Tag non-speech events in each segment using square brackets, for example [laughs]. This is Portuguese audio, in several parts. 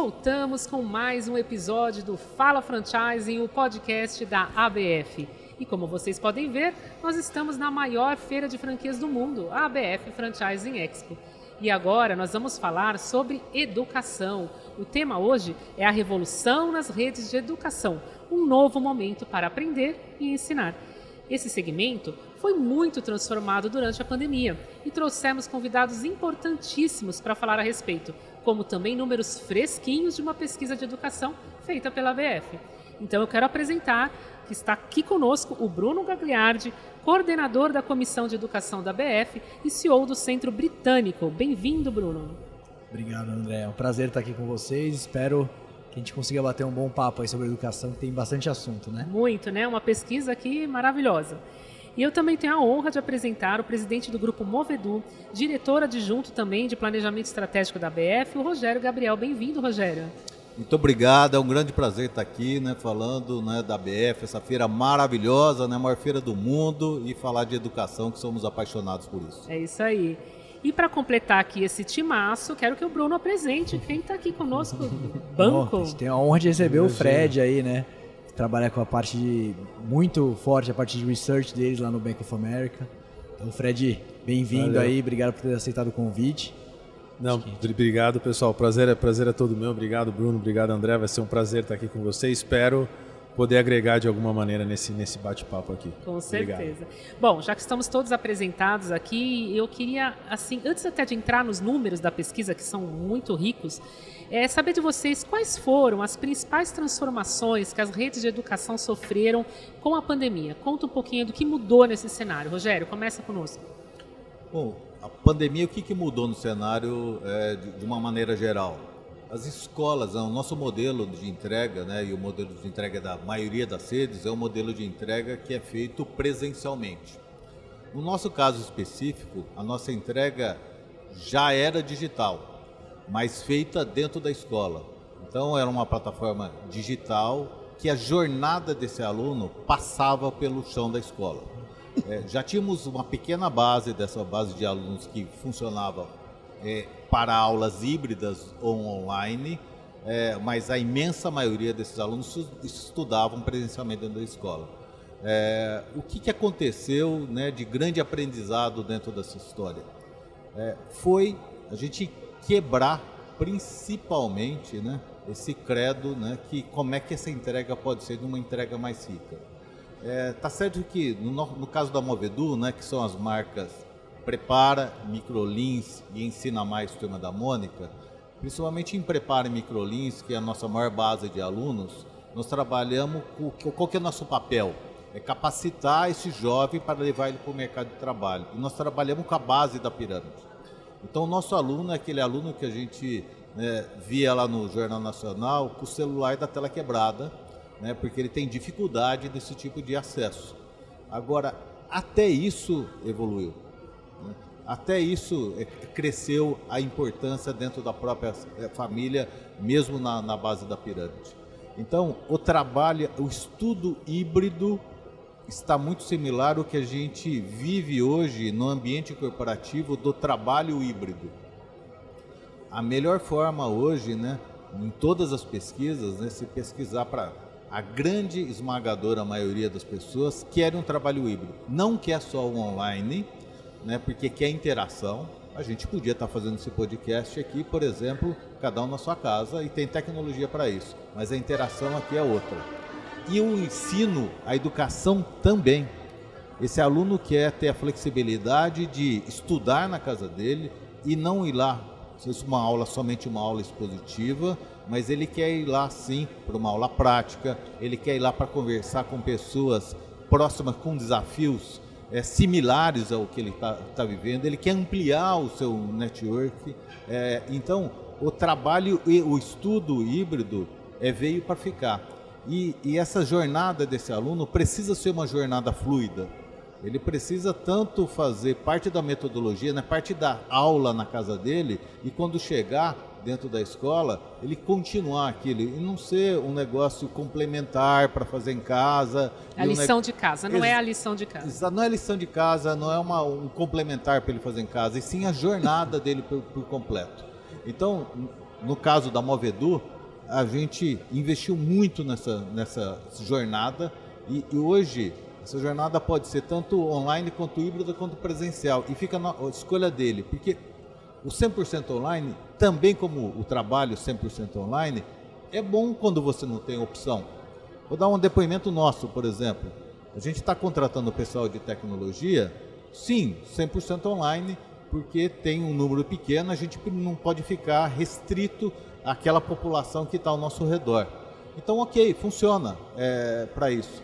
voltamos com mais um episódio do Fala Franchising, o podcast da ABF. E como vocês podem ver, nós estamos na maior feira de franquias do mundo, a ABF Franchising Expo. E agora nós vamos falar sobre educação. O tema hoje é a revolução nas redes de educação, um novo momento para aprender e ensinar. Esse segmento foi muito transformado durante a pandemia e trouxemos convidados importantíssimos para falar a respeito, como também números fresquinhos de uma pesquisa de educação feita pela BF. Então eu quero apresentar que está aqui conosco o Bruno Gagliardi, coordenador da Comissão de Educação da BF e CEO do Centro Britânico. Bem-vindo, Bruno. Obrigado, André. É um prazer estar aqui com vocês. Espero que a gente consiga bater um bom papo aí sobre educação, que tem bastante assunto, né? Muito, né? Uma pesquisa aqui maravilhosa. E eu também tenho a honra de apresentar o presidente do grupo Movedu, diretor adjunto também de planejamento estratégico da BF, o Rogério Gabriel. Bem-vindo, Rogério. Muito obrigado, é um grande prazer estar aqui, né, falando né, da BF, essa feira maravilhosa, né, a maior feira do mundo, e falar de educação, que somos apaixonados por isso. É isso aí. E para completar aqui esse timaço, quero que o Bruno apresente quem está aqui conosco. [laughs] Banco. Bom, a gente tem a honra de receber o Fred aí, né? Trabalha com a parte de, muito forte, a parte de research deles lá no Bank of America. Então, Fred, bem-vindo aí, obrigado por ter aceitado o convite. Não, obrigado pessoal, prazer é, prazer é todo meu, obrigado Bruno, obrigado André, vai ser um prazer estar aqui com você, espero poder agregar de alguma maneira nesse, nesse bate-papo aqui. Com certeza. Obrigado. Bom, já que estamos todos apresentados aqui, eu queria, assim, antes até de entrar nos números da pesquisa, que são muito ricos, é saber de vocês quais foram as principais transformações que as redes de educação sofreram com a pandemia. Conta um pouquinho do que mudou nesse cenário. Rogério, começa conosco. Bom, a pandemia, o que, que mudou no cenário é, de, uma maneira geral? As escolas, o nosso modelo de entrega, né, e o modelo de entrega da maioria das redes é um modelo de entrega que é feito presencialmente. No nosso caso específico, a nossa entrega já era digital mas feita dentro da escola. Então era uma plataforma digital que a jornada desse aluno passava pelo chão da escola. É, já tínhamos uma pequena base dessa base de alunos que funcionava é, para aulas híbridas ou online, é, mas a imensa maioria desses alunos estudavam presencialmente dentro da escola. É, o que, que aconteceu né, de grande aprendizado dentro dessa história? É, foi a gente quebrar principalmente né, esse credo, né, que como é que essa entrega pode ser uma entrega mais rica. É, tá certo que no, no, caso da Movedu, né, que são as marcas Prepara, Microlins e Ensina Mais Turma da Mônica, principalmente em Prepara e Microlins, que é a nossa maior base de alunos, nós trabalhamos com qual que é o nosso papel? É capacitar esse jovem para levar ele para o mercado de trabalho. E nós trabalhamos com a base da pirâmide. Então, o nosso aluno é aquele aluno que a gente né, via lá no Jornal Nacional com o celular da tela quebrada, né, porque ele tem dificuldade desse tipo de acesso. Agora, até isso evoluiu. Né? Até isso é, cresceu a importância dentro da própria é, família, mesmo na, na base da pirâmide. Então, o trabalho, o estudo híbrido está muito similar ao que a gente vive hoje no ambiente corporativo do trabalho híbrido. A melhor forma hoje, né, em todas as pesquisas, né, se pesquisar para a grande esmagadora maioria das pessoas quer um trabalho híbrido. Não quer só o online, né, porque quer interação. A gente podia estar fazendo esse podcast aqui, por exemplo, cada um na sua casa e tem tecnologia para isso, mas a interação aqui é outra e o ensino, a educação também. Esse aluno quer ter a flexibilidade de estudar na casa dele e não ir lá, se fosse uma aula, somente uma aula expositiva, mas ele quer ir lá sim para uma aula prática, ele quer ir lá para conversar com pessoas próximas com desafios é, similares ao que ele está tá vivendo, ele quer ampliar o seu network. É, então, o trabalho e o estudo híbrido é, veio para ficar. E, e essa jornada desse aluno precisa ser uma jornada fluida. Ele precisa tanto fazer parte da metodologia, né, parte da aula na casa dele, e quando chegar dentro da escola, ele continuar aquilo e não ser um negócio complementar para fazer em casa. A lição um de casa, não é a lição de casa. Não é a lição de casa, não é uma, um complementar para ele fazer em casa, e sim a jornada [laughs] dele por, por completo. Então, no caso da Movedu, a gente investiu muito nessa, nessa jornada e, e hoje essa jornada pode ser tanto online quanto híbrida quanto presencial e fica na escolha dele, porque o 100% online, também como o trabalho 100% online, é bom quando você não tem opção. Vou dar um depoimento nosso, por exemplo. A gente está contratando pessoal de tecnologia, sim, 100% online, porque tem um número pequeno, a gente não pode ficar restrito àquela população que está ao nosso redor. Então, ok, funciona é, para isso.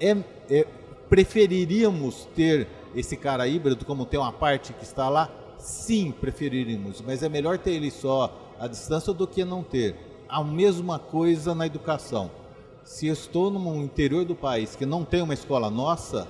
É, é, preferiríamos ter esse cara híbrido, como tem uma parte que está lá? Sim, preferiríamos, mas é melhor ter ele só à distância do que não ter. A mesma coisa na educação. Se estou no interior do país que não tem uma escola nossa,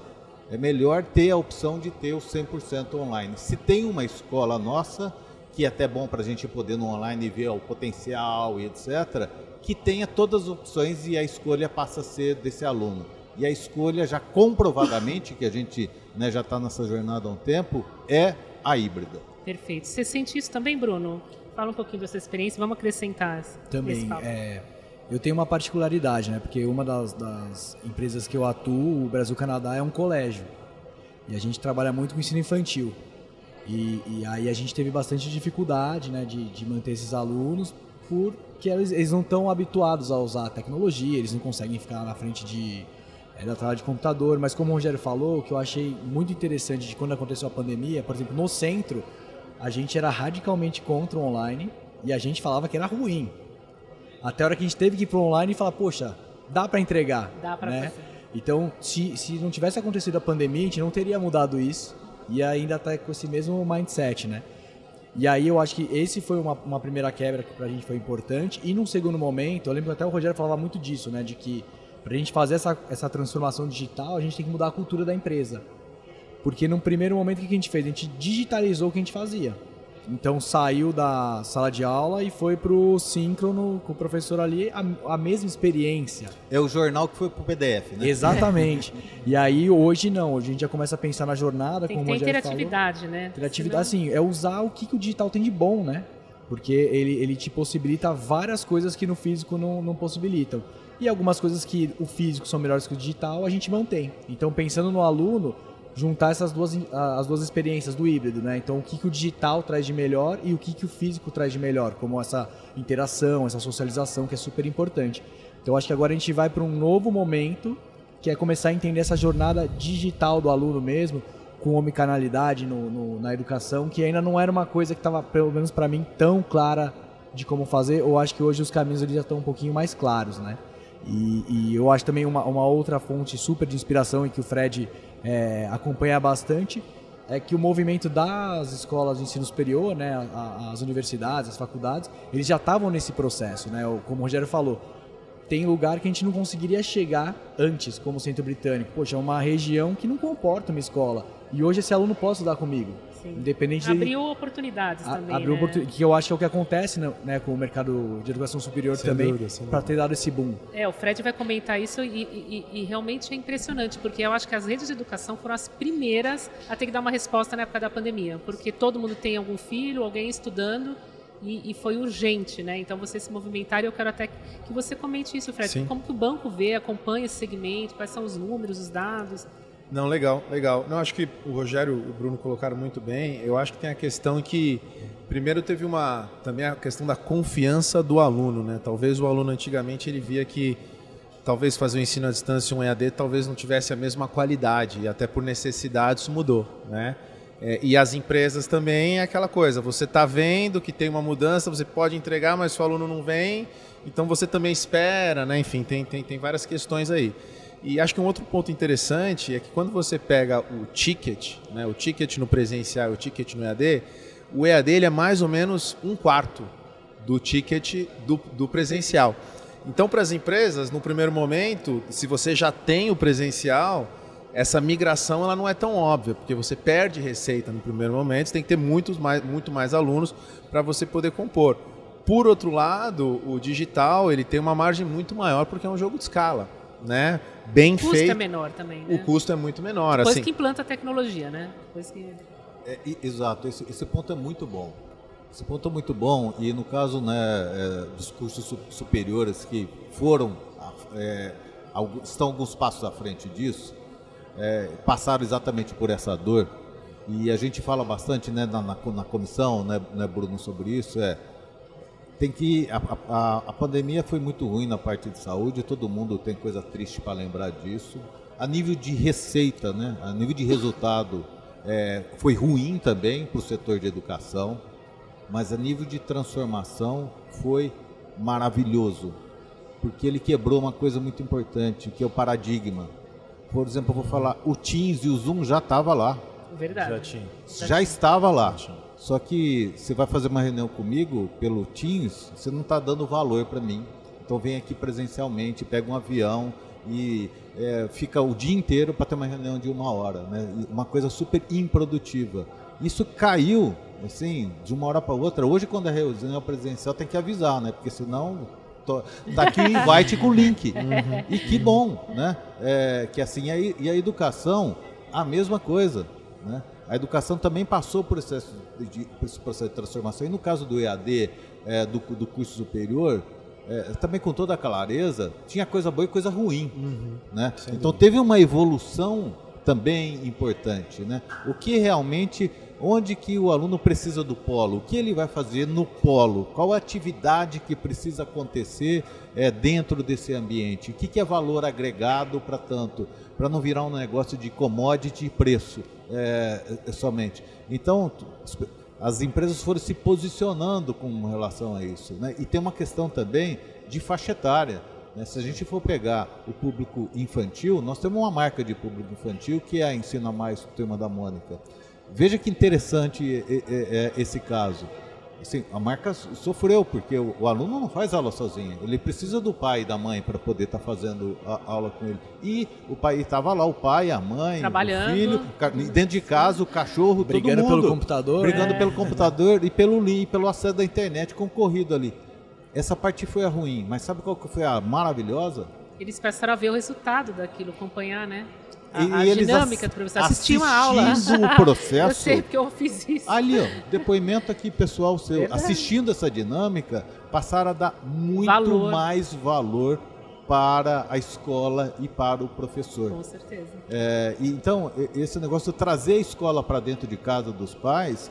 é melhor ter a opção de ter o 100% online. Se tem uma escola nossa, que é até bom para a gente poder no online ver o potencial e etc., que tenha todas as opções e a escolha passa a ser desse aluno. E a escolha, já comprovadamente, que a gente né, já está nessa jornada há um tempo, é a híbrida. Perfeito. Você sente isso também, Bruno? Fala um pouquinho dessa experiência, vamos acrescentar. Também. É, eu tenho uma particularidade, né? Porque uma das, das empresas que eu atuo, o Brasil Canadá, é um colégio. E a gente trabalha muito com ensino infantil. E, e aí a gente teve bastante dificuldade né, de, de manter esses alunos porque eles, eles não estão habituados a usar a tecnologia, eles não conseguem ficar na frente de, é, da tela de computador. Mas como o Rogério falou, o que eu achei muito interessante de quando aconteceu a pandemia, por exemplo, no centro, a gente era radicalmente contra o online e a gente falava que era ruim. Até a hora que a gente teve que ir para online e falar, poxa, dá para entregar. Dá para né? Então, se, se não tivesse acontecido a pandemia, a gente não teria mudado isso e ainda tá com esse mesmo mindset, né? E aí eu acho que esse foi uma, uma primeira quebra que pra gente foi importante. E num segundo momento, eu lembro que até o Rogério falava muito disso, né? De que pra gente fazer essa, essa transformação digital, a gente tem que mudar a cultura da empresa. Porque num primeiro momento, o que a gente fez? A gente digitalizou o que a gente fazia. Então saiu da sala de aula e foi pro síncrono com o professor ali, a, a mesma experiência. É o jornal que foi pro PDF, né? Exatamente. e aí hoje não, hoje a gente já começa a pensar na jornada, tem como que o ter interatividade, falou. né? Interatividade, Senão... assim, é usar o que, que o digital tem de bom, né? Porque ele, ele te possibilita várias coisas que no físico não, não possibilitam. E algumas coisas que o físico são melhores que o digital, a gente mantém. Então, pensando no aluno, juntar essas duas as duas experiências do híbrido, né? Então o que, que o digital traz de melhor e o que, que o físico traz de melhor, como essa interação, essa socialização que é super importante. Então acho que agora a gente vai para um novo momento que é começar a entender essa jornada digital do aluno mesmo, com homicanalidade no, no, na educação, que ainda não era uma coisa que estava, pelo menos para mim, tão clara de como fazer. Ou acho que hoje os caminhos já estão um pouquinho mais claros, né? E, e eu acho também uma, uma outra fonte super de inspiração e que o Fred é, acompanha bastante é que o movimento das escolas de ensino superior, né, as universidades, as faculdades, eles já estavam nesse processo, né? Como o Rogério falou, tem lugar que a gente não conseguiria chegar antes, como o Centro Britânico. Poxa, é uma região que não comporta uma escola. E hoje esse aluno pode estudar comigo. Sim. Independente abriu de, oportunidades a, também. Abriu né? oportun, que eu acho que é o que acontece né, né com o mercado de educação superior sem também, para ter dado esse boom. É, o Fred vai comentar isso e, e, e, realmente é impressionante, porque eu acho que as redes de educação foram as primeiras a ter que dar uma resposta na época da pandemia, porque todo mundo tem algum filho, alguém estudando. E, e, foi urgente, né? Então você se movimentar e eu quero até que você comente isso, Fred. Sim. Como que o banco vê, acompanha esse segmento, quais são os números, os dados? Não, legal, legal. Não, acho que o Rogério e o Bruno colocaram muito bem. Eu acho que tem a questão que primeiro teve uma também a questão da confiança do aluno, né? Talvez o aluno antigamente ele via que talvez fazer o ensino à distância um EAD talvez não tivesse a mesma qualidade e até por necessidade isso mudou, né? É, e as empresas também é aquela coisa, você está vendo que tem uma mudança, você pode entregar, mas o aluno não vem, então você também espera, né? Enfim, tem, tem, tem várias questões aí. E acho que um outro ponto interessante é que quando você pega o ticket, né, o ticket no presencial e o ticket no EAD, o EAD ele é mais ou menos um quarto do ticket do, do presencial. Então, para as empresas, no primeiro momento, se você já tem o presencial, essa migração ela não é tão óbvia, porque você perde receita no primeiro momento, você tem que ter muitos mais, muito mais alunos para você poder compor. Por outro lado, o digital ele tem uma margem muito maior porque é um jogo de escala né? Bem feito. O custo é menor também, né? O custo é muito menor. Depois assim. que implanta a tecnologia, né? Depois que... É, exato, esse, esse ponto é muito bom. Esse ponto é muito bom e no caso né, é, dos cursos superiores que foram, é, estão alguns passos à frente disso, é, passaram exatamente por essa dor e a gente fala bastante né, na, na, na comissão, né, né, Bruno, sobre isso, é tem que a, a, a, pandemia foi muito ruim na parte de saúde, todo mundo tem coisa triste para lembrar disso. A nível de receita, né, a nível de resultado, é, foi ruim também para o setor de educação mas a nível de transformação foi maravilhoso, porque ele quebrou uma coisa muito importante, que é o paradigma. Por exemplo, eu vou falar, o Teams e o Zoom já estava lá. Verdade. Já tinha. Já, já estava lá. Só que você vai fazer uma reunião comigo pelo Teams, você não está dando valor para mim. Então vem aqui presencialmente, pega um avião e é, fica o dia inteiro para ter uma reunião de uma hora, né? Uma coisa super improdutiva. Isso caiu assim, de uma hora para outra. Hoje, quando é reunião presencial, tem que avisar, né? Porque senão tô, tá aqui o invite com o link. [laughs] Uhum. E que bom, né? É, que assim, e a educação, a mesma coisa, né? A educação também passou por, esse, processo de transformação. E no caso do EAD, é, do, do curso superior, é, também com toda a clareza, tinha coisa boa e coisa ruim. Uhum. Né? Então teve uma evolução também importante. Né? O que realmente Onde que o aluno precisa do polo? O que ele vai fazer no polo? Qual a atividade que precisa acontecer é, dentro desse ambiente? O que, que é valor agregado para tanto? Para não virar um negócio de commodity e preço é, somente. Então, as empresas foram se posicionando com relação a isso. Né? E tem uma questão também de faixa etária. Né? Se a gente for pegar o público infantil, nós temos uma marca de público infantil que é a Ensina Mais, Turma da Mônica. Veja que interessante é, esse caso. Assim, a marca sofreu, porque o, aluno não faz aula sozinho. Ele precisa do pai e da mãe para poder estar tá fazendo a, a aula com ele. E o pai estava lá, o pai, a mãe, o filho, dentro de casa, o cachorro, brigando todo mundo. pelo computador. Brigando é. pelo computador e pelo link, pelo acesso da internet concorrido ali. Essa parte foi a ruim, mas sabe qual que foi a maravilhosa? Eles passaram a ver o resultado daquilo, acompanhar, né? A, a dinâmica do professor. Assistir uma aula. [laughs] o processo. eu sei porque eu fiz isso. Ali, ó, depoimento aqui pessoal seu. Verdade. Assistindo essa dinâmica, passaram a dar muito valor. mais valor para a escola e para o professor. Com certeza. É, então, esse negócio de trazer a escola para dentro de casa dos pais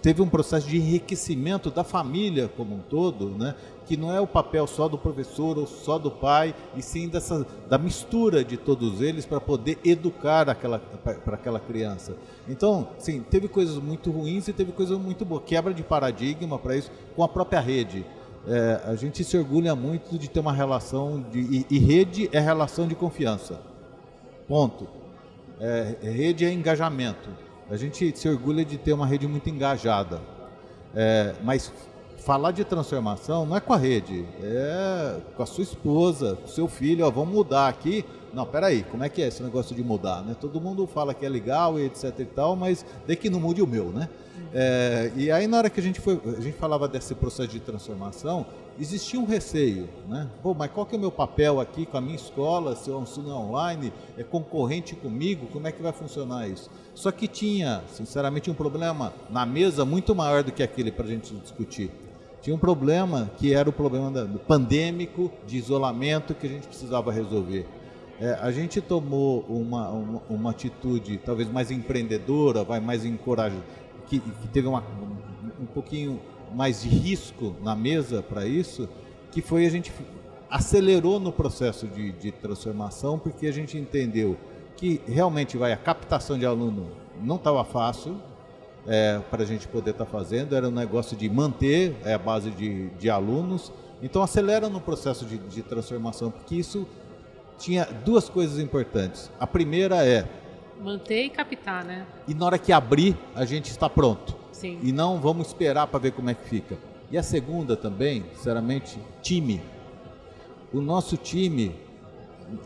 teve um processo de enriquecimento da família como um todo, né? que não é o papel só do professor ou só do pai, e sim dessa, da mistura de todos eles para poder educar aquela, para aquela criança. Então, sim, teve coisas muito ruins e teve coisas muito boas. Quebra de paradigma para isso com a própria rede. É, a gente se orgulha muito de ter uma relação de, e, e rede é relação de confiança. Ponto. É, rede é engajamento. A gente se orgulha de ter uma rede muito engajada. É, mas falar de transformação não é com a rede, é com a sua esposa, com o seu filho, ó, vamos mudar aqui. Não, peraí, como é que é esse negócio de mudar? Né? Todo mundo fala que é legal e etc e tal, mas de que não mude o meu, né? É, e aí na hora que a gente foi, a gente falava desse processo de transformação, existia um receio, né? Pô, mas qual que é o meu papel aqui com a minha escola, se eu ensino online, é concorrente comigo, como é que vai funcionar isso? Só que tinha, sinceramente, um problema na mesa muito maior do que aquele para a gente discutir tinha um problema que era o problema do pandêmico, de isolamento que a gente precisava resolver. É, a gente tomou uma, uma, uma, atitude talvez mais empreendedora, vai mais encorajada, que, que teve uma, um, um pouquinho mais de risco na mesa para isso, que foi a gente acelerou no processo de, de transformação, porque a gente entendeu que realmente vai a captação de aluno não estava fácil, é, para a gente poder estar tá fazendo, era um negócio de manter é, a base de, de alunos. Então acelera no processo de, de transformação, porque isso tinha duas coisas importantes. A primeira é manter e captar, né? E na hora que abrir, a gente está pronto. Sim. E não vamos esperar para ver como é que fica. E a segunda também, sinceramente, time. O nosso time,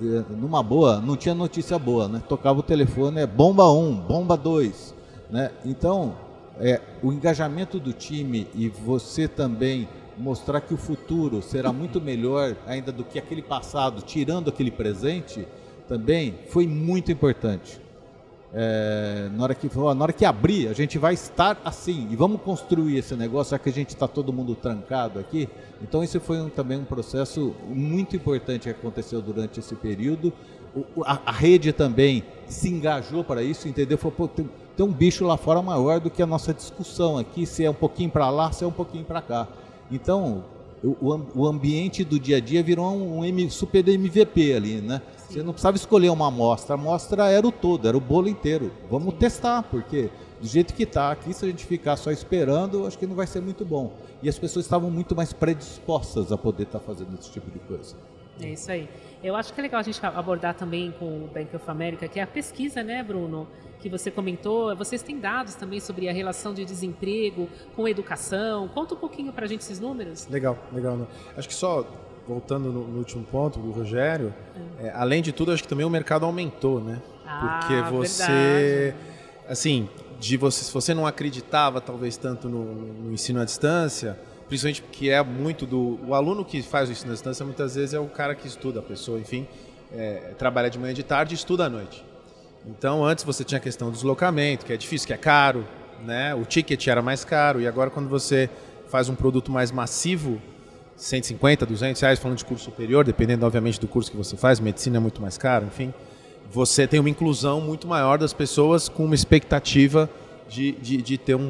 é, numa boa, não tinha notícia boa, né? Tocava o telefone, é bomba 1, bomba 2. Né? Então, é, o engajamento do time e você também mostrar que o futuro será muito melhor ainda do que aquele passado, tirando aquele presente, também foi muito importante. é, na, hora que, na hora que abrir, a gente vai estar assim e vamos construir esse negócio, já que a gente está todo mundo trancado aqui. Então, esse foi um, também um processo muito importante que aconteceu durante esse período. O, a, a, rede também se engajou para isso, entendeu? Falou, tem, tem um bicho lá fora maior do que a nossa discussão aqui, se é um pouquinho para lá, se é um pouquinho para cá. Então, o, o, ambiente do dia a dia virou um, um super MVP ali, né? Sim. Você não precisava escolher uma amostra, a amostra era o todo, era o bolo inteiro. Vamos Sim. testar, porque do jeito que está aqui, se a gente ficar só esperando, acho que não vai ser muito bom. E as pessoas estavam muito mais predispostas a poder estar tá fazendo esse tipo de coisa. É isso aí. Eu acho que é legal a gente abordar também com o Bank of America, que é a pesquisa, né, Bruno? Que você comentou. Vocês têm dados também sobre a relação de desemprego com educação. Conta um pouquinho para a gente esses números. Legal, legal. Né? Acho que só voltando no, no último ponto do Rogério, é. É, além de tudo, acho que também o mercado aumentou, né? Ah, Porque você, verdade. assim, de você, se você não acreditava talvez tanto no, no ensino à distância, principalmente que é muito do o aluno que faz o ensino à distância muitas vezes é o cara que estuda a pessoa enfim é, trabalha de manhã de tarde e estuda à noite então antes você tinha a questão do deslocamento que é difícil que é caro né? O ticket era mais caro e agora quando você faz um produto mais massivo 150 200 reais falando de curso superior dependendo obviamente do curso que você faz medicina é muito mais caro enfim você tem uma inclusão muito maior das pessoas com uma expectativa de, de, de ter um,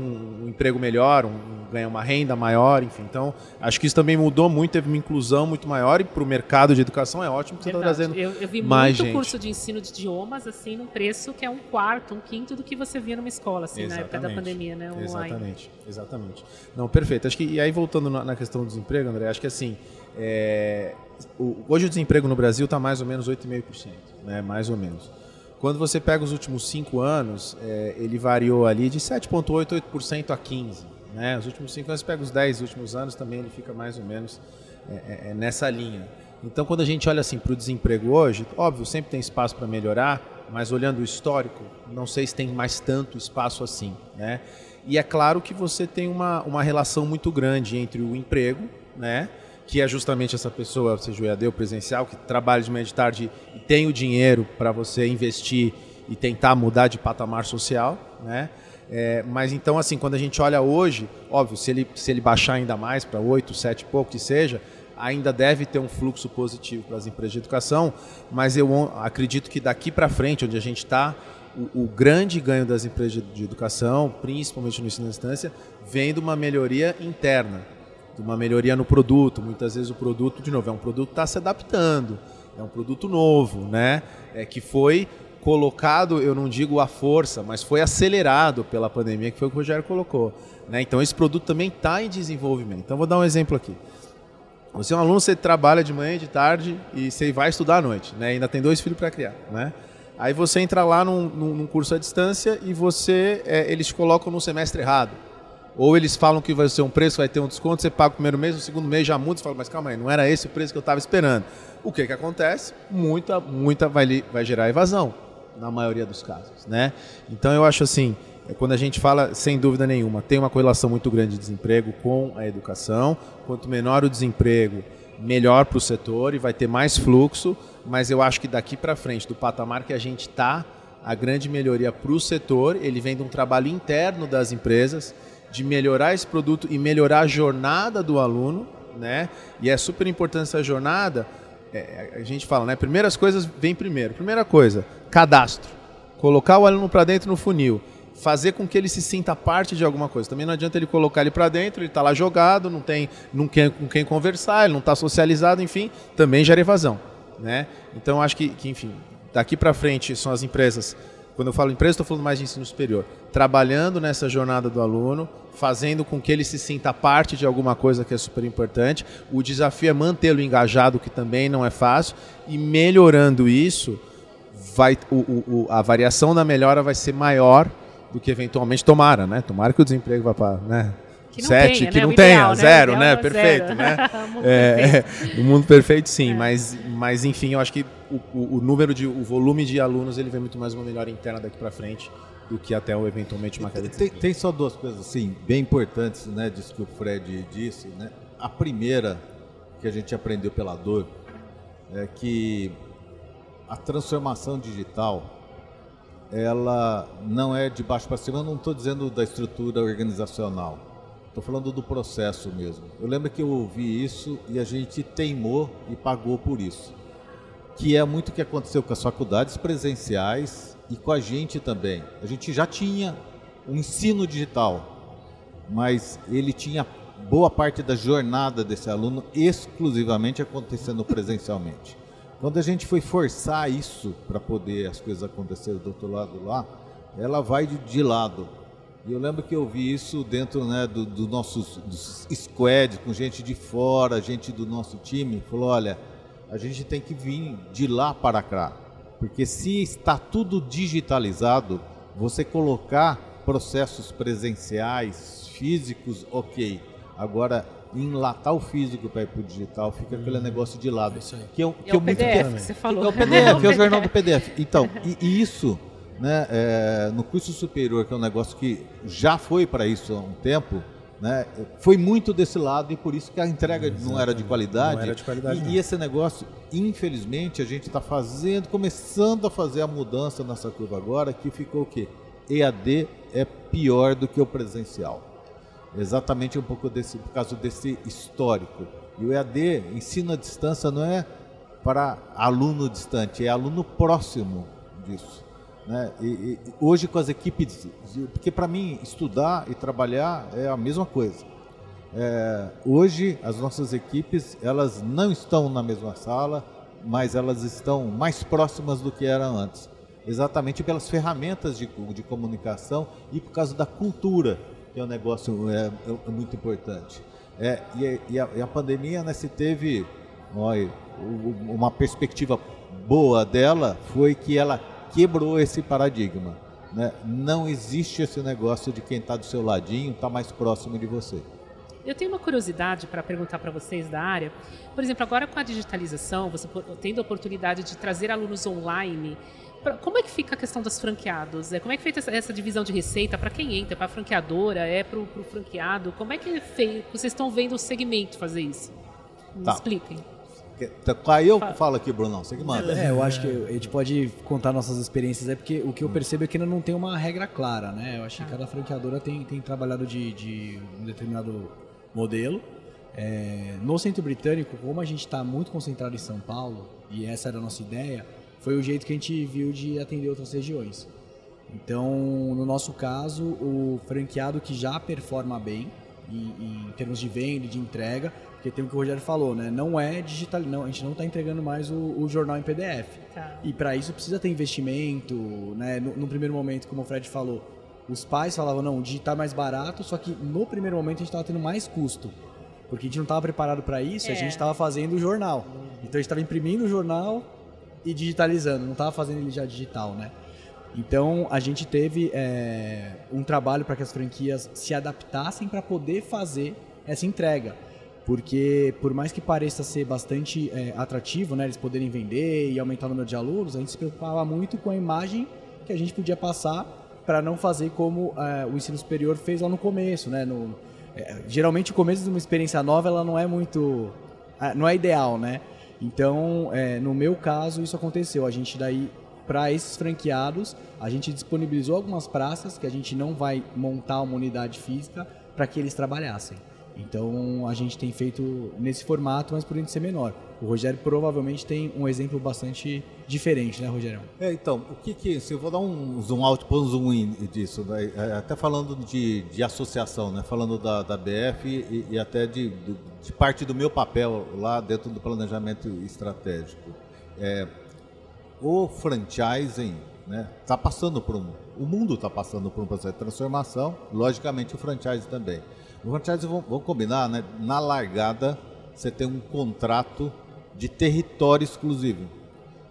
um, emprego melhor, um, ganhar uma renda maior, enfim. Então, acho que isso também mudou muito, teve uma inclusão muito maior e para o mercado de educação é ótimo que você está trazendo eu, eu vi mais muito gente. curso de ensino de idiomas, assim, num preço que é um quarto, um quinto do que você via numa escola, assim, Exatamente. na época da pandemia, né? Online. Exatamente, exatamente. Não, perfeito. Acho que, e aí, voltando na, questão do desemprego, André, acho que assim, é, o, hoje o desemprego no Brasil está mais ou menos 8,5%, né? Mais ou menos. Quando você pega os últimos cinco anos, é, ele variou ali de 7,8%, 8% a 15%. Né? Os últimos cinco anos, você pega os 10 últimos anos, também ele fica mais ou menos é, é, é nessa linha. Então, quando a gente olha assim para o desemprego hoje, óbvio, sempre tem espaço para melhorar, mas olhando o histórico, não sei se tem mais tanto espaço assim. Né? E é claro que você tem uma, uma relação muito grande entre o emprego, né? Que é justamente essa pessoa, seja o EAD ou presencial, que trabalha de manhã de tarde e tem o dinheiro para você investir e tentar mudar de patamar social, né? É, mas então, assim, quando a gente olha hoje, óbvio, se ele, se ele baixar ainda mais para 8, 7 e pouco que seja, ainda deve ter um fluxo positivo para as empresas de educação, mas eu acredito que daqui para frente, onde a gente está, o, o, grande ganho das empresas de, de educação, principalmente no ensino à distância, vem de uma melhoria interna de uma melhoria no produto. Muitas vezes o produto, de novo, é um produto que está se adaptando, é um produto novo, né? É que foi colocado, eu não digo à força, mas foi acelerado pela pandemia, que foi o que o Rogério colocou. Né? Então esse produto também está em desenvolvimento. Então vou dar um exemplo aqui. Você é um aluno, você trabalha de manhã de tarde e você vai estudar à noite, né? Ainda tem dois filhos para criar, né? Aí você entra lá num, num, curso à distância e você, é, eles te colocam no semestre errado. Ou eles falam que vai ser um preço, vai ter um desconto, você paga o primeiro mês, o segundo mês já muda, você fala, mas calma aí, não era esse o preço que eu estava esperando. O que que acontece? Muita, muita vai, vai gerar evasão, na maioria dos casos, né? Então eu acho assim, é quando a gente fala, sem dúvida nenhuma, tem uma correlação muito grande de desemprego com a educação. Quanto menor o desemprego, melhor para o setor e vai ter mais fluxo. Mas eu acho que daqui para frente, do patamar que a gente está, a grande melhoria para o setor, ele vem de um trabalho interno das empresas de melhorar esse produto e melhorar a jornada do aluno, né? E é super importante essa jornada. É, a gente fala, né? Primeiras coisas vem primeiro. Primeira coisa, cadastro. Colocar o aluno para dentro no funil. Fazer com que ele se sinta parte de alguma coisa. Também não adianta ele colocar ele para dentro, ele está lá jogado, não tem não quem, com quem conversar, ele não está socializado, enfim, também gera evasão. Né? Então, acho que, que enfim, daqui para frente são as empresas quando eu falo empresa, estou falando mais de ensino superior. Trabalhando nessa jornada do aluno, fazendo com que ele se sinta parte de alguma coisa que é super importante. O desafio é mantê-lo engajado, que também não é fácil, e melhorando isso, vai, o, o, a variação da melhora vai ser maior do que eventualmente tomara, né? Tomara que o desemprego vá para né? Que não sete, tenha, que né? não tenha, ideal, né? zero, né? ideal é Perfeito, zero. né? [laughs] O mundo É, perfeito. [laughs] o mundo perfeito, sim, É. mas, mas enfim, eu acho que o, o, o número de, o volume de alunos, ele vem muito mais uma melhora interna daqui para frente do que até o, eventualmente uma de Tem, tem só duas coisas assim, bem importantes, né, disso que o Fred disse, né? A primeira que a gente aprendeu pela dor é que a transformação digital ela não é de baixo para cima. Eu não estou dizendo da estrutura organizacional. Estou falando do processo mesmo. Eu lembro que eu ouvi isso e a gente teimou e pagou por isso. Que é muito o que aconteceu com as faculdades presenciais e com a gente também. A gente já tinha um ensino digital, mas ele tinha boa parte da jornada desse aluno exclusivamente acontecendo presencialmente. Quando a gente foi forçar isso para poder as coisas acontecerem do outro lado lá, ela vai de, de lado. E eu lembro que eu vi isso dentro né, do, do nossos dos squad, com gente de fora, gente do nosso time, falou, olha, a gente tem que vir de lá para cá. Porque se está tudo digitalizado, você colocar processos presenciais, físicos, ok. Agora, enlatar o físico para ir para o digital, fica aquele hum, negócio de lado. É que eu, que é o PDF que você falou. É o PDF, é o [laughs] jornal do PDF. Então, e, e isso, né, é, no curso superior, que é um negócio que já foi para isso há um tempo, né, foi muito desse lado e por isso que a entrega não era de qualidade. Era de qualidade e, e esse negócio, infelizmente, a gente está fazendo, começando a fazer a mudança nessa curva agora, que ficou o quê? EAD é pior do que o presencial. Exatamente um pouco desse, por causa desse histórico. E o EAD, ensino à distância, não é para aluno distante, é aluno próximo disso. Né? E, e, hoje com as equipes, porque para mim estudar e trabalhar é a mesma coisa. É, hoje as nossas equipes elas não estão na mesma sala, mas elas estão mais próximas do que eram antes, exatamente pelas ferramentas de, de comunicação e por causa da cultura que é um negócio é, é muito importante. É, e, a, e, a, pandemia né, se teve olha, uma perspectiva boa dela foi que ela quebrou esse paradigma. Né? Não existe esse negócio de quem está do seu ladinho está mais próximo de você. Eu tenho uma curiosidade para perguntar para vocês da área. Por exemplo, agora com a digitalização, você tendo a oportunidade de trazer alunos online, como é que fica a questão dos franqueados? É, como é que é feita essa, essa divisão de receita? Para quem entra? Para a franqueadora? É para o franqueado? Como é que é feito? Vocês estão vendo o segmento fazer isso? Me tá. expliquem. Aí eu falo aqui, Brunão, você que manda. É, eu acho que a gente pode contar nossas experiências, é porque o que eu percebo é que ainda não tem uma regra clara, né? Eu acho que tá. cada franqueadora tem, tem trabalhado de, de um determinado modelo. É, no centro britânico, como a gente está muito concentrado em São Paulo, e essa era a nossa ideia, foi o jeito que a gente viu de atender outras regiões. Então, no nosso caso, o franqueado que já performa bem em, em termos de venda e de entrega, porque tem o que o Rogério falou, né? Não é digital, não, a gente não está entregando mais o, o, jornal em PDF. Tá. E para isso precisa ter investimento, né? No, no, primeiro momento, como o Fred falou, os pais falavam não, digitar é mais barato, só que no primeiro momento a gente estava tendo mais custo, porque a gente não estava preparado para isso, é. a gente estava fazendo o jornal. Então a gente estava imprimindo o jornal e digitalizando, não estava fazendo ele já digital, né? Então a gente teve é, um trabalho para que as franquias se adaptassem para poder fazer essa entrega. Porque por mais que pareça ser bastante é, atrativo, né, eles poderem vender e aumentar o número de alunos, a gente se preocupava muito com a imagem que a gente podia passar para não fazer como é, o ensino superior fez lá no começo, né? No, é, geralmente o começo de uma experiência nova ela não é muito, é, não é ideal, né? Então, é, no meu caso, isso aconteceu. A gente daí, para esses franqueados, a gente disponibilizou algumas praças que a gente não vai montar uma unidade física para que eles trabalhassem. Então, a gente tem feito nesse formato, mas por ser menor. O Rogério provavelmente tem um exemplo bastante diferente, né, Rogério? É, então, o que que. Se eu vou dar um zoom out, um zoom in disso, né? Até falando de, de associação, né? Falando da, da BF e, e até de, de, de, parte do meu papel lá dentro do planejamento estratégico. É, o franchising né, está passando por um. O mundo está passando por um processo de transformação, logicamente o franchise também. O franchise, vamos combinar, né? Na largada, você tem um contrato de território exclusivo.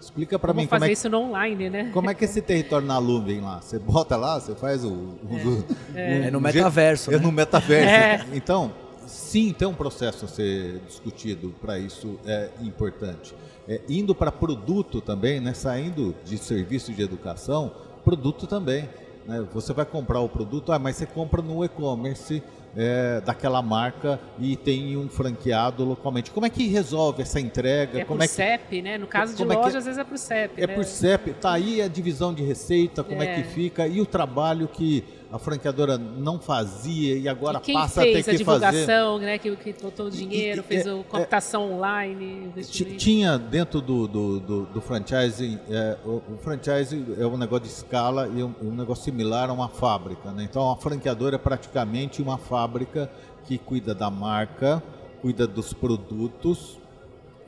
Explica para mim fazer como é isso no online, né? Como é que é esse território na nuvem lá? Você bota lá, você faz o, o, é. o, é. é. no metaverso. É né? no metaverso. É. Então, sim, tem um processo a ser discutido para isso é importante. É, indo para produto também, né? Saindo de serviço de educação, produto também. Né? Você vai comprar o produto, ah, mas você compra no e-commerce é, daquela marca e tem um franqueado localmente. Como é que resolve essa entrega? É como por é que, CEP, né? No caso de como é que- loja, às vezes é por CEP. é né? por CEP, tá aí a divisão de receita, como é, É. que fica e o trabalho que a franqueadora não fazia e agora E quem passa a ter fez a que fazer. divulgação, né? Que, que botou o dinheiro, E- e- fez é- a computação online, Ti- investimento. Tinha dentro do, do, do, do franchising, é, o, o franchising é um negócio de escala e um, um negócio similar a uma fábrica. Né? Então a franqueadora é praticamente uma fábrica que cuida da marca, cuida dos produtos,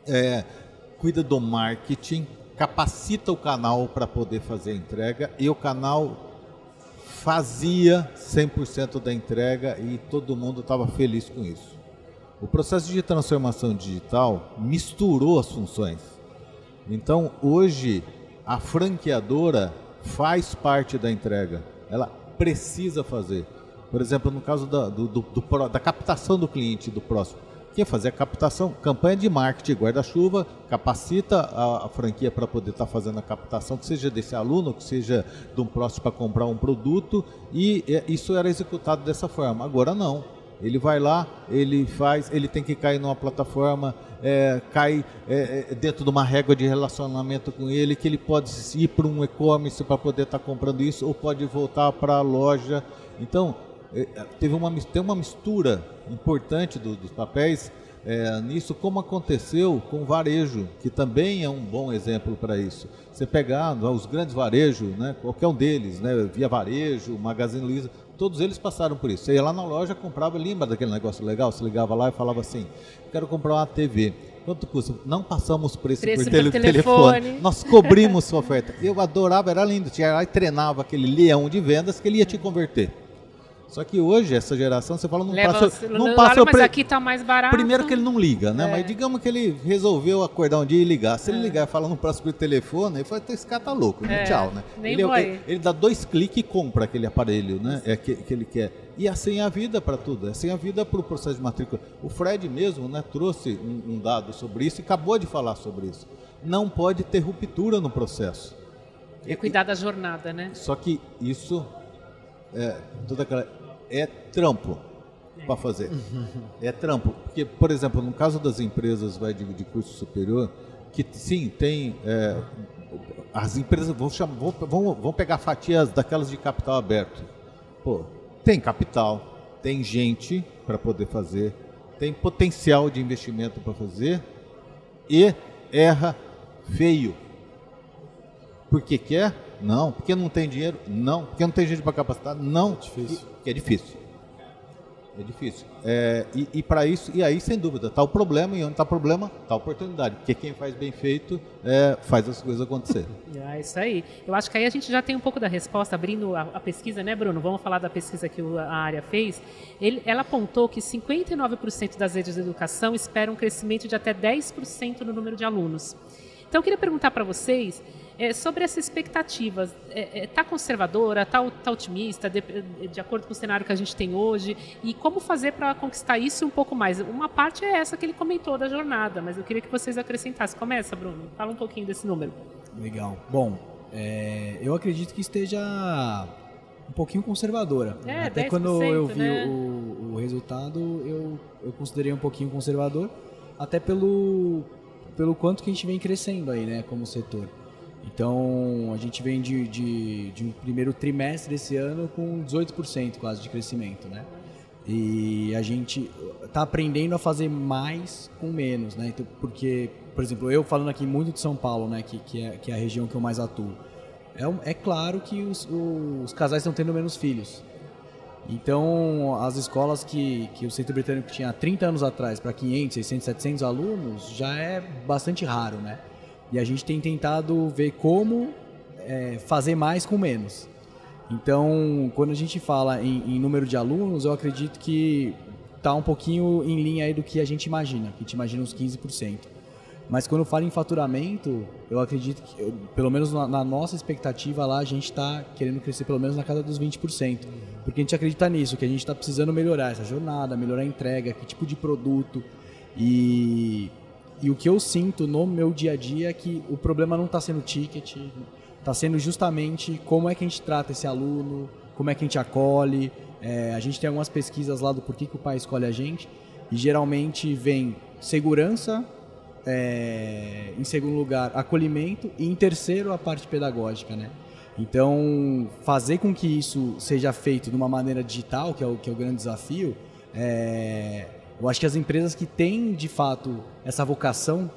é, cuida do marketing, capacita o canal para poder fazer a entrega e o canal fazia 100% da entrega e todo mundo estava feliz com isso. O processo de transformação digital misturou as funções. Então, hoje, a franqueadora faz parte da entrega. Ela precisa fazer. Por exemplo, no caso da, do- do- do da captação do cliente do próximo. Quer fazer a captação, campanha de marketing, guarda-chuva, capacita a, a franquia para poder estar fazendo a captação, que seja desse aluno, que seja de um próximo para comprar um produto, e isso era executado dessa forma. Agora não. Ele vai lá, ele faz, ele tem que cair numa plataforma, é, cai é, é, dentro de uma régua de relacionamento com ele, que ele pode ir para um e-commerce para poder estar comprando isso, ou pode voltar para a loja. Então, teve uma, tem uma mistura importante do- dos papéis é, nisso, como aconteceu com o varejo, que também é um bom exemplo para isso. Você pegar né, os grandes varejos, né, qualquer um deles, né, Via Varejo, Magazine Luiza, todos eles passaram por isso. Você ia lá na loja, comprava, lembra daquele negócio legal? Você ligava lá e falava assim, quero comprar uma TV. Quanto custa? Não passamos preço, Preço por, por tele- telefone. telefone. Nós [laughs] cobrimos sua oferta. Eu adorava, era lindo. Tinha lá e treinava aquele leão de vendas que ele ia te converter. Só que hoje, essa geração, você fala, não Leva, passa, não passa mas pre- aqui tá mais barato. Primeiro que ele não liga, né? É. Mas digamos que ele resolveu acordar um dia e ligar. Se ele ligar e falar no próximo telefone, ele fala, esse cara tá louco? É, Tchau, né? nem Ele, ele, ele dá dois cliques e compra aquele aparelho, né? É que, que ele quer. E assim é a vida para tudo, assim é a vida para o processo de matrícula. O Fred mesmo, né, trouxe um, um dado sobre isso e acabou de falar sobre isso. Não pode ter ruptura no processo. É cuidar da jornada, né? Só que isso é toda aquela é trampo para fazer. É trampo, porque por exemplo, no caso das empresas vai de, de curso superior, que sim tem é, as empresas vão, chamar, vão, vão, vão pegar fatias daquelas de capital aberto. Pô, tem capital, tem gente para poder fazer, tem potencial de investimento para fazer e erra feio. Porque quer? Não. Porque não tem dinheiro? Não. Porque não tem gente para capacitar? Não. difícil. Porque é difícil. É difícil. É, e e para isso, e aí sem dúvida, está o problema, e onde está o problema, está a oportunidade. Porque quem faz bem feito é, faz as coisas acontecerem. [laughs] É isso aí. Eu acho que aí a gente já tem um pouco da resposta, abrindo a, a pesquisa, né, Bruno? Vamos falar da pesquisa que o- a área fez. Ele- ela apontou que 59% das redes de educação esperam um crescimento de até 10% no número de alunos. Então, eu queria perguntar para vocês é, sobre essas expectativas. Está conservadora? Está otimista, de, de acordo com o cenário que a gente tem hoje? E como fazer para conquistar isso um pouco mais? Uma parte é essa que ele comentou da jornada, mas eu queria que vocês acrescentassem. Começa, Bruno. Fala um pouquinho desse número. Legal. Bom, é, eu acredito que esteja um pouquinho conservadora. É, Até 10%, quando eu vi né? o, o resultado, eu, eu considerei um pouquinho conservador, até pelo, pelo quanto que a gente vem crescendo aí, né, como setor. Então, a gente vem de, de, de um primeiro trimestre desse ano com 18% quase de crescimento, né? E a gente está aprendendo a fazer mais com menos, né? Então, porque, por exemplo, eu falando aqui muito de São Paulo, né? Que, que, é, que é a região que eu mais atuo. É, é claro que os, os casais estão tendo menos filhos. Então, as escolas que, que o Centro Britânico tinha há 30 anos atrás para 500, 600, 700 alunos já é bastante raro, né? E a gente tem tentado ver como é, fazer mais com menos. Então, quando a gente fala em, em número de alunos, eu acredito que está um pouquinho em linha aí do que a gente imagina, que a gente imagina uns 15%. Mas quando fala em faturamento, eu acredito que, eu- pelo menos na, na nossa expectativa lá, a gente está querendo crescer pelo menos na casa dos 20%. Porque a gente acredita nisso, que a gente está precisando melhorar essa jornada, melhorar a entrega, que tipo de produto. E, e o que eu sinto no meu dia a dia é que o problema não está sendo ticket, está sendo justamente como é que a gente trata esse aluno, como é que a gente acolhe, É, a gente tem algumas pesquisas lá do porquê que o pai escolhe a gente e geralmente vem segurança, é, em segundo lugar acolhimento e em terceiro a parte pedagógica, né? Então fazer com que isso seja feito de uma maneira digital, que é o que é o grande desafio, é, eu acho que as empresas que têm de fato essa vocação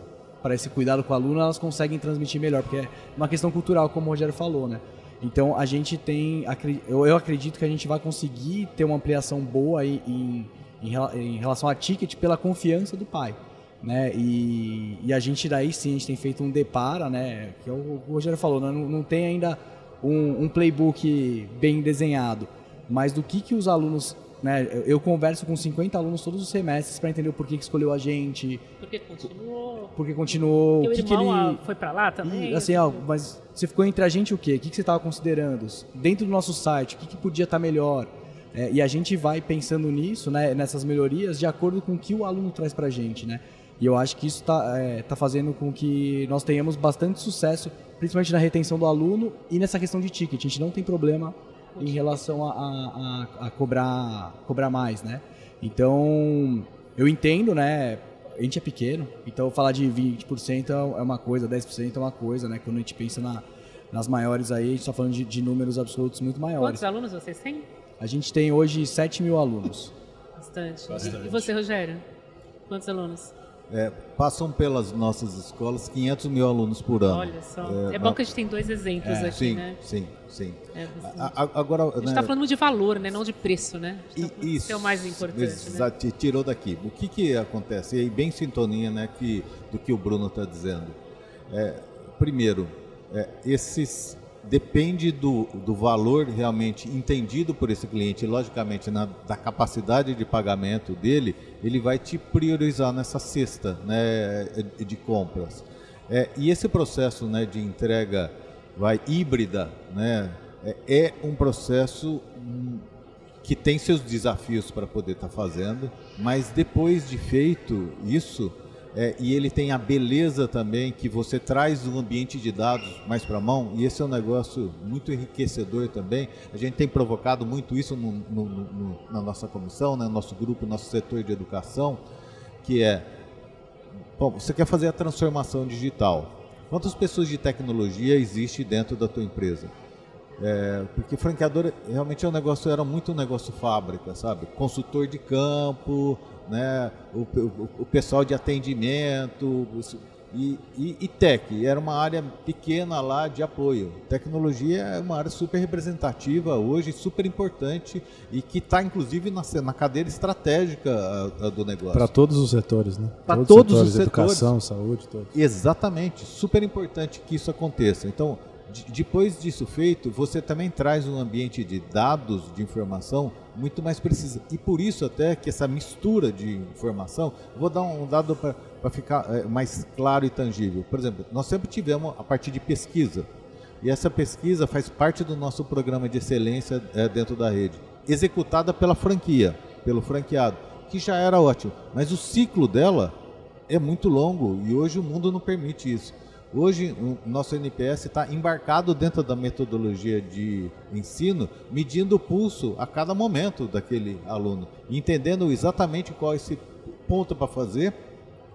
para esse cuidado com o aluno, elas conseguem transmitir melhor, porque é uma questão cultural, como o Rogério falou, né? Então a gente tem, eu acredito que a gente vai conseguir ter uma ampliação boa aí em, em, relação a ticket pela confiança do pai. Né? E, e, a gente daí sim, a gente tem feito um depara, né? Que é o, o Rogério falou, né? não, não tem ainda um, um, playbook bem desenhado, mas do que, que os alunos né, eu converso com 50 alunos todos os semestres para entender o porquê que escolheu a gente. Porque continuou. Porque continuou. Porque o que, que ele ah, foi para lá também. E, assim, ó, mas você ficou entre a gente o quê? O que, que você estava considerando? Dentro do nosso site, o que, que podia estar tá melhor? É, e a gente vai pensando nisso, né, nessas melhorias, de acordo com o que o aluno traz para a gente, né? E eu acho que isso está é, tá fazendo com que nós tenhamos bastante sucesso, principalmente na retenção do aluno e nessa questão de ticket. A gente não tem problema em relação a, a, a, cobrar, cobrar mais, né? Então, eu entendo, né? A gente é pequeno, então falar de 20% é uma coisa, 10% é uma coisa, né? Quando a gente pensa na, nas maiores aí, a gente está falando de, de, números absolutos muito maiores. Quantos alunos vocês têm? A gente tem hoje 7 mil alunos. Bastante. Bastante. E você, Rogério? Quantos alunos? É, passam pelas nossas escolas 500 mil alunos por ano. Olha só. É, é bom que a gente tem dois exemplos é, aqui, sim, né? Sim, sim. É, a, agora, a gente está né, falando de valor, né? não de preço, né? Tá isso. Que é o mais importante. Exato, né? tirou daqui. O que, que acontece? E aí, bem sintonia né, que, do que o Bruno está dizendo. É, primeiro, é, esses depende do, do valor realmente entendido por esse cliente, logicamente na, da capacidade de pagamento dele, ele vai te priorizar nessa cesta né, de compras. É, e esse processo né, de entrega vai híbrida né, é, é um processo hum, que tem seus desafios para poder estar tá fazendo, mas depois de feito isso, é, e ele tem a beleza também que você traz um ambiente de dados mais para a mão, e esse é um negócio muito enriquecedor também. A gente tem provocado muito isso no, no, no, na nossa comissão, no né, nosso grupo, no nosso setor de educação, que é, bom, você quer fazer a transformação digital. Quantas pessoas de tecnologia existe dentro da tua empresa? É, porque franqueador realmente é um negócio, era muito um negócio fábrica, sabe? Consultor de campo, né? o, o, o pessoal de atendimento e, e, e, tech. Era uma área pequena lá de apoio. Tecnologia é uma área super representativa hoje, super importante e que está inclusive na, na cadeira estratégica a, a do negócio. Para todos os setores, né? Para todos, todos, os setores. Educação, saúde, todos. Exatamente. Super importante que isso aconteça. Então, depois disso feito, você também traz um ambiente de dados, de informação muito mais preciso. E por isso até que essa mistura de informação, vou dar um dado para ficar é, mais claro e tangível. Por exemplo, nós sempre tivemos a partir de pesquisa. E essa pesquisa faz parte do nosso programa de excelência é, dentro da rede, executada pela franquia, pelo franqueado, que já era ótimo. Mas o ciclo dela é muito longo e hoje o mundo não permite isso. Hoje, o nosso NPS está embarcado dentro da metodologia de ensino, medindo o pulso a cada momento daquele aluno, entendendo exatamente qual é esse ponto para fazer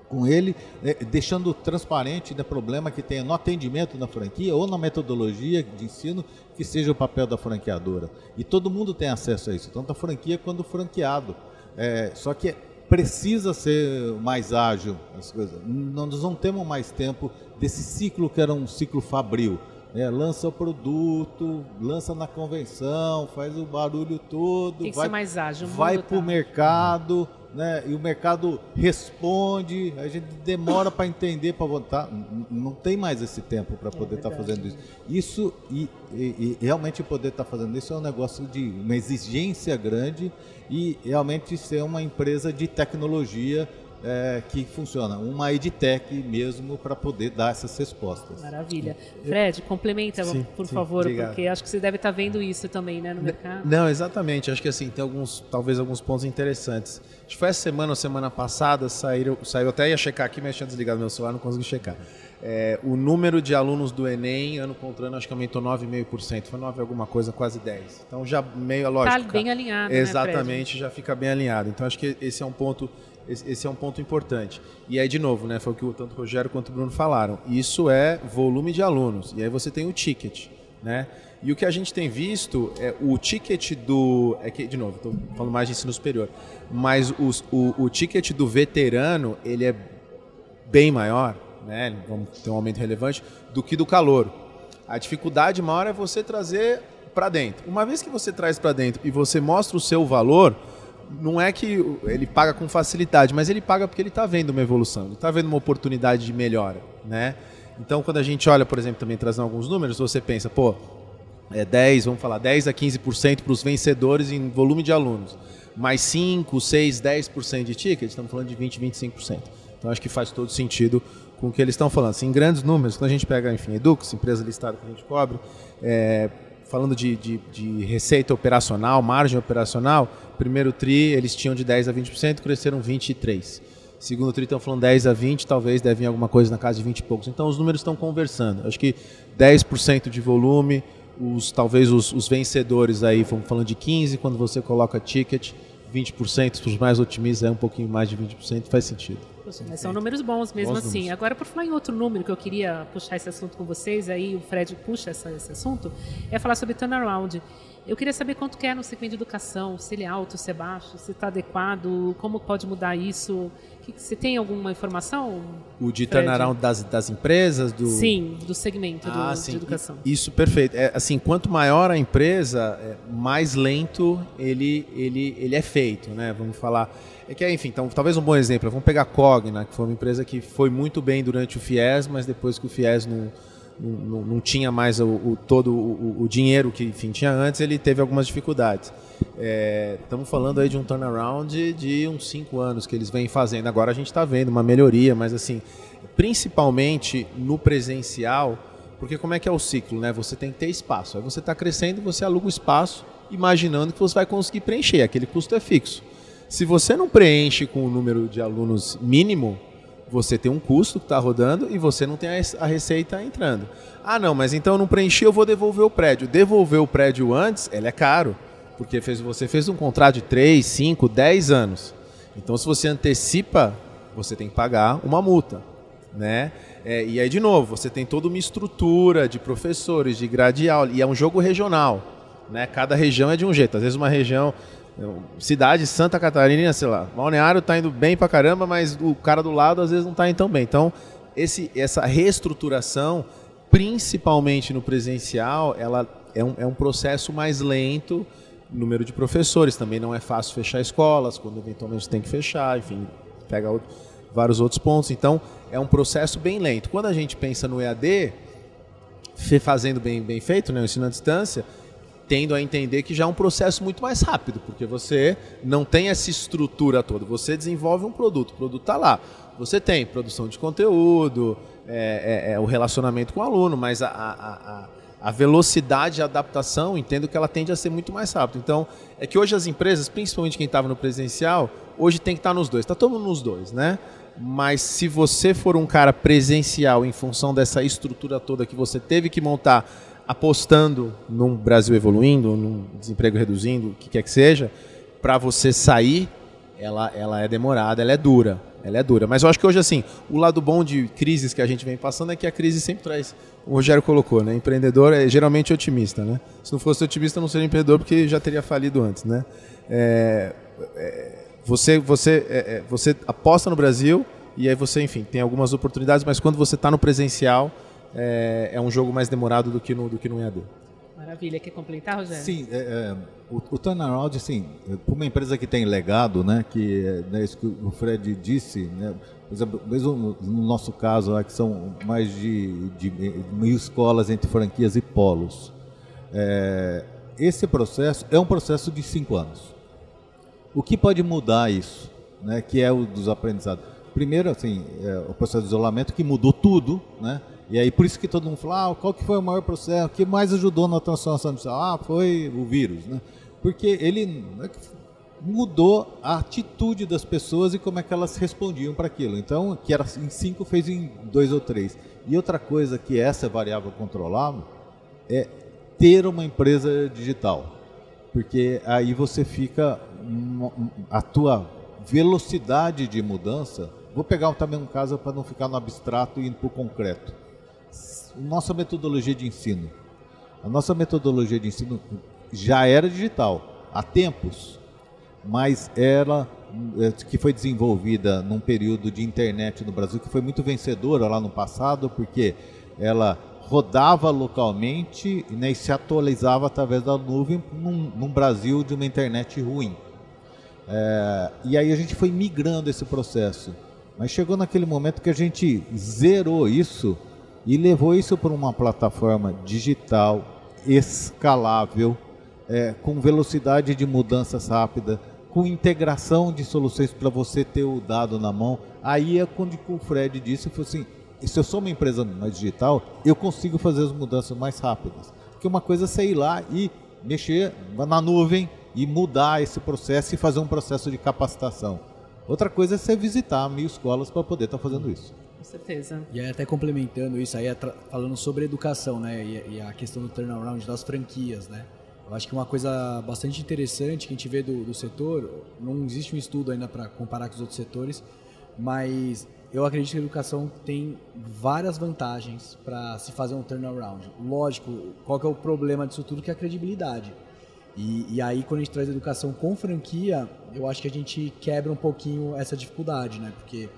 com ele, né, deixando transparente o né, problema que tenha no atendimento na franquia ou na metodologia de ensino, que seja o papel da franqueadora. E todo mundo tem acesso a isso, tanto a franquia quanto o franqueado. É, só que precisa ser mais ágil as coisas. Nós não temos mais tempo desse ciclo que era um ciclo fabril. É, lança o produto, lança na convenção, faz o barulho todo, Tem que vai, ser mais ágil, vai para o tá. mercado, né, e o mercado responde, a gente demora para entender, para votar. Não tem mais esse tempo para é poder estar é tá fazendo isso. Isso e, e, e realmente poder estar tá fazendo isso é um negócio de uma exigência grande e realmente ser uma empresa de tecnologia é, que funciona, uma edtech mesmo para poder dar essas respostas. Maravilha. Fred, complementa, sim, por sim, favor, obrigado. porque acho que você deve estar vendo isso também, né, no mercado. Não, exatamente. Acho que assim tem alguns, talvez alguns pontos interessantes. Acho que foi essa semana ou semana passada saiu, saiu até ia checar aqui, mas tinha desligado meu celular, não consegui checar. é, o número de alunos do Enem, ano contra ano, acho que aumentou 9,5%. Foi 9 alguma coisa, quase 10. Então já meio lógico. Está bem alinhado. Né, Exatamente, né, já fica bem alinhado. Então acho que esse é um ponto. Esse é um ponto importante. E aí, de novo, né, foi o que tanto o Rogério quanto o Bruno falaram. Isso é volume de alunos. E aí você tem o ticket. Né? E o que a gente tem visto é o ticket do. É que, de novo, estou falando mais de ensino superior. Mas os, o, o ticket do veterano, ele é bem maior né, vamos ter um aumento relevante, do que do calor. A dificuldade maior é você trazer para dentro. Uma vez que você traz para dentro e você mostra o seu valor, não é que ele paga com facilidade, mas ele paga porque ele está vendo uma evolução, ele está vendo uma oportunidade de melhora, né? Então, quando a gente olha, por exemplo, também trazendo alguns números, você pensa, pô, é 10, vamos falar, 10 a 15% para os vencedores em volume de alunos, mais 5, 6, 10% de ticket, estamos falando de 20, 25%. Então, acho que faz todo sentido com o que eles estão falando. Assim, em grandes números, quando a gente pega, enfim, Edux, empresa listada que a gente cobre, é, falando de, de, de, receita operacional, margem operacional, primeiro TRI eles tinham de 10% a 20%, cresceram 23%. Segundo TRI estão falando 10% a 20%, talvez deve vir alguma coisa na casa de 20 e poucos. Então os números estão conversando. Acho que 10% de volume, os, talvez os, os vencedores aí, vamos falando de 15%, quando você coloca ticket, 20%, para os mais otimistas é um pouquinho mais de 20%, faz sentido. Mas são números bons mesmo bons assim. Números. Agora, por falar em outro número que eu queria puxar esse assunto com vocês, aí o Fred puxa essa, esse assunto, é falar sobre turnaround. Eu queria saber quanto que é no segmento de educação, se ele é alto, se é baixo, se está adequado, como pode mudar isso. Você tem alguma informação? O de Fred? turnaround das, das empresas? Do... Sim, do segmento ah, do, de educação. Isso, perfeito. É, assim, quanto maior a empresa, é, mais lento ele, ele, ele é feito, né? Vamos falar... É que, enfim, então, talvez um bom exemplo. Vamos pegar a Cogna, que foi uma empresa que foi muito bem durante o FIES, mas depois que o FIES não, não, não tinha mais o, o todo o, o, dinheiro que enfim, tinha antes, ele teve algumas dificuldades. É, estamos falando aí de um turnaround de, uns cinco anos que eles vêm fazendo. Agora a gente está vendo uma melhoria, mas assim, principalmente no presencial, porque como é que é o ciclo, né? Você tem que ter espaço. Aí você está crescendo, você aluga o espaço, imaginando que você vai conseguir preencher. Aquele custo é fixo. Se você não preenche com o número de alunos mínimo, você tem um custo que está rodando e você não tem a receita entrando. Ah, não, mas então eu não preenchi, eu vou devolver o prédio. Devolver o prédio antes, ele é caro, porque fez, você fez um contrato de 3, 5, 10 anos. Então, se você antecipa, você tem que pagar uma multa. Né? É, e aí, de novo, você tem toda uma estrutura de professores, de grade aula, e é um jogo regional. Né? Cada região é de um jeito. Às vezes, uma região cidade, Santa Catarina, sei lá, Balneário tá indo bem pra caramba, mas o cara do lado às vezes não tá indo tão bem. Então, esse, essa reestruturação, principalmente no presencial, ela é um, é um processo mais lento, número de professores, também não é fácil fechar escolas, quando eventualmente tem que fechar, enfim, pega outro, vários outros pontos. Então, é um processo bem lento. Quando a gente pensa no EAD, fazendo bem, bem feito, né, o ensino à distância, tendo a entender que já é um processo muito mais rápido, porque você não tem essa estrutura toda. Você desenvolve um produto, o produto está lá. Você tem produção de conteúdo, é, é, é, o relacionamento com o aluno, mas a, a, a, velocidade de adaptação, entendo que ela tende a ser muito mais rápida. Então, é que hoje as empresas, principalmente quem estava no presencial, hoje tem que estar tá nos dois. Está todo mundo nos dois, né? Mas se você for um cara presencial em função dessa estrutura toda que você teve que montar apostando num Brasil evoluindo, num desemprego reduzindo, o que quer que seja, para você sair, ela, ela é demorada, ela é dura. Ela é dura. Mas eu acho que hoje, assim, o lado bom de crises que a gente vem passando é que a crise sempre traz. O Rogério colocou, né? Empreendedor é geralmente otimista, né? Se não fosse otimista, não seria empreendedor porque já teria falido antes, né? É, é, você, você, é, é você aposta no Brasil e aí você, enfim, tem algumas oportunidades, mas quando você está no presencial, é, é um jogo mais demorado do que no, do que no EAD. Maravilha. Quer complementar, Rogério? Sim, é, é, o, o turnaround, assim, para uma empresa que tem legado, né, que é né, isso que o Fred disse, né, por exemplo, mesmo no nosso caso, lá, que são mais de, de mil escolas entre franquias e polos, é, esse processo é um processo de cinco anos. O que pode mudar isso, né, que é o dos aprendizados? Primeiro, assim, é, o processo de isolamento que mudou tudo, né? E aí por isso que todo mundo fala, ah, qual que foi o maior processo, o que mais ajudou na transformação digital? Ah, foi o vírus, né? Porque ele é mudou a atitude das pessoas e como é que elas respondiam para aquilo. Então, que era em cinco, fez em dois ou três. E outra coisa que essa variável controlável é ter uma empresa digital, porque aí você fica a tua velocidade de mudança. Vou pegar também um caso para não ficar no abstrato e ir para o concreto. Nossa metodologia de ensino. A nossa metodologia de ensino já era digital há tempos, mas ela é, que foi desenvolvida num período de internet no Brasil que foi muito vencedora lá no passado, porque ela rodava localmente né, e se atualizava através da nuvem num, num Brasil de uma internet ruim. É, e aí a gente foi migrando esse processo. Mas chegou naquele momento que a gente zerou isso e levou isso para uma plataforma digital, escalável, é, com velocidade de mudanças rápida, com integração de soluções para você ter o dado na mão. Aí é quando o Fred disse, foi assim, se eu sou uma empresa mais digital, eu consigo fazer as mudanças mais rápidas. Porque uma coisa é você ir lá e mexer na nuvem e mudar esse processo e fazer um processo de capacitação. Outra coisa é você visitar mil escolas para poder estar tá fazendo isso. Certeza. E aí, até complementando isso, aí falando sobre educação, né? E, a questão do turnaround das franquias, né? Eu acho que uma coisa bastante interessante que a gente vê do, do setor, não existe um estudo ainda para comparar com os outros setores, mas eu acredito que a educação tem várias vantagens para se fazer um turnaround. Lógico, qual que é o problema disso tudo? Que é a credibilidade. E, e, aí, quando a gente traz educação com franquia, eu acho que a gente quebra um pouquinho essa dificuldade, né? Porque,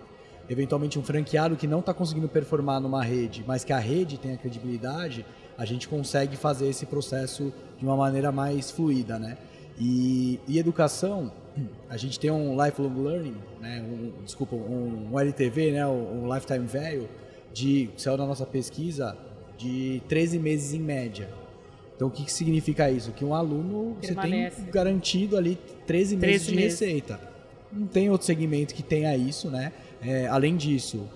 eventualmente, um franqueado que não está conseguindo performar numa rede, mas que a rede tem a credibilidade, a gente consegue fazer esse processo de uma maneira mais fluida, né? E, e educação, [clears throat] a gente tem um lifelong learning, né? Um, desculpa, um, um, LTV, né? Um lifetime value de saiu na nossa pesquisa de 13 meses em média. Então, o que, que significa isso? Que um aluno Permanece. você tem garantido ali 13, 13 meses de meses. receita. Não tem outro segmento que tenha isso, né? É, além disso,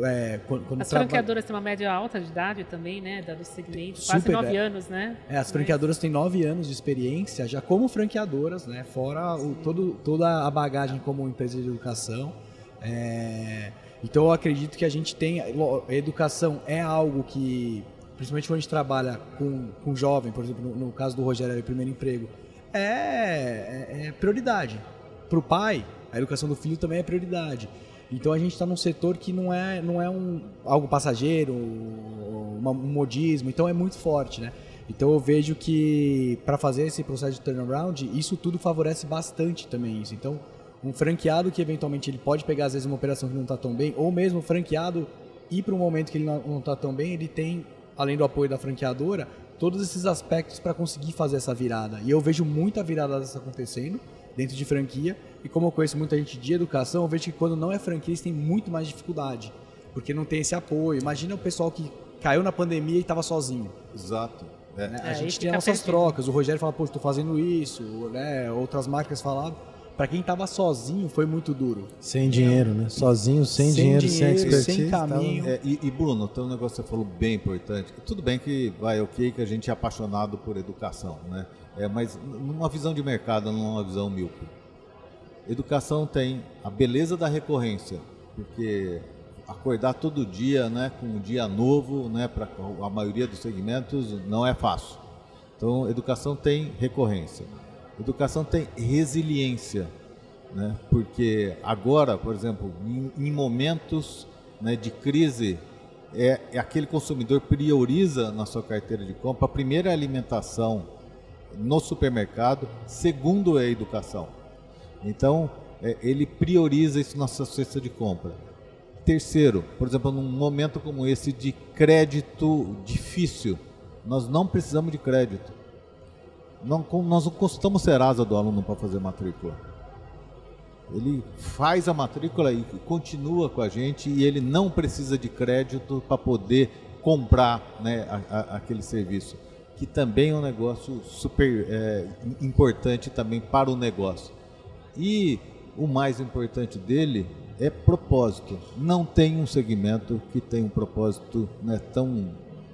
é, quando, quando as franqueadoras têm uma média alta de idade também, né? Do segmento, Super, quase nove é. anos, né? É, as franqueadoras têm nove anos de experiência já como franqueadoras, né? Fora o, todo, toda a bagagem como empresa de educação. É, então eu acredito que a gente tem. A educação é algo que principalmente quando a gente trabalha com, com jovem, por exemplo, no, no caso do Rogério, o primeiro emprego, é, é, é prioridade. Para o pai, a educação do filho também é prioridade. Então a gente está num setor que não é, não é um, algo passageiro, um modismo, então é muito forte, né? Então eu vejo que para fazer esse processo de turnaround, isso tudo favorece bastante também isso. Então, um franqueado que eventualmente ele pode pegar às vezes uma operação que não está tão bem, ou mesmo o franqueado ir para um momento que ele não está tão bem, ele tem além do apoio da franqueadora, todos esses aspectos para conseguir fazer essa virada. E eu vejo muita virada dessa acontecendo dentro de franquia. E como eu conheço muita gente de educação, eu vejo que quando não é franquia, eles têm muito mais dificuldade, porque não tem esse apoio. Imagina o pessoal que caiu na pandemia e estava sozinho. Exato. É. Né? A é, gente tem nossas trocas. O Rogério fala, pô, estou fazendo isso. Né? Outras marcas falavam para quem estava sozinho foi muito duro. Sem dinheiro, né? Sozinho, sem, sem dinheiro, dinheiro, sem expertise. Sem caminho. É, e, e, Bruno, tem um negócio que você falou bem importante. Tudo bem que vai ok que a gente é apaixonado por educação, né? É, mas numa visão de mercado, numa visão míope. Educação tem a beleza da recorrência, porque acordar todo dia, né, com um dia novo, né, para a maioria dos segmentos não é fácil. Então, educação tem recorrência Educação tem resiliência, né? porque agora, por exemplo, em, em momentos né, de crise, é, é, aquele consumidor prioriza na sua carteira de compra, a primeira é alimentação no supermercado, segundo é a educação. Então, é, ele prioriza isso na sua cesta de compra. Terceiro, por exemplo, num momento como esse de crédito difícil, nós não precisamos de crédito. Não, nós não consultamos Serasa do aluno para fazer matrícula. Ele faz a matrícula e continua com a gente e ele não precisa de crédito para poder comprar né, a, a, aquele serviço, que também é um negócio super é, importante também para o negócio. E o mais importante dele é propósito. Não tem um segmento que tem um propósito né, tão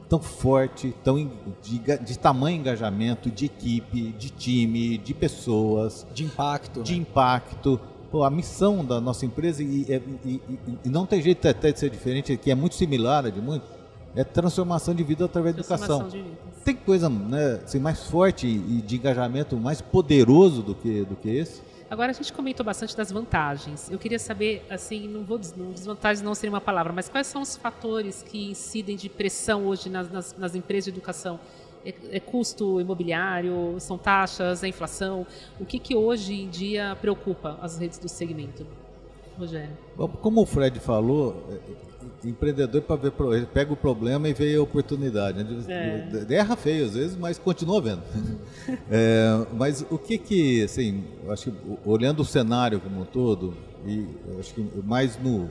tão forte, tão de, de tamanho engajamento, de equipe, de time, de pessoas, de impacto, de né? impacto. pô, a missão da nossa empresa, e, e, e, e, não tem jeito até de ser diferente, que é muito similar a de muito, é transformação de vida através da educação. Tem coisa né, assim, mais forte e de engajamento mais poderoso do que, do que esse? Agora a gente comentou bastante das vantagens. Eu queria saber, assim, não vou desvantagens não seria uma palavra, mas quais são os fatores que incidem de pressão hoje nas, nas, nas empresas de educação? É, é, custo imobiliário, são taxas, é inflação? O que, que hoje em dia preocupa as redes do segmento? Rogério. Como o Fred falou, é, empreendedor para ver ele pega o problema e vê a oportunidade. Né? É. Erra feio às vezes, mas continua vendo. [laughs] é, mas o que que, assim, acho que olhando o cenário como um todo e acho que mais no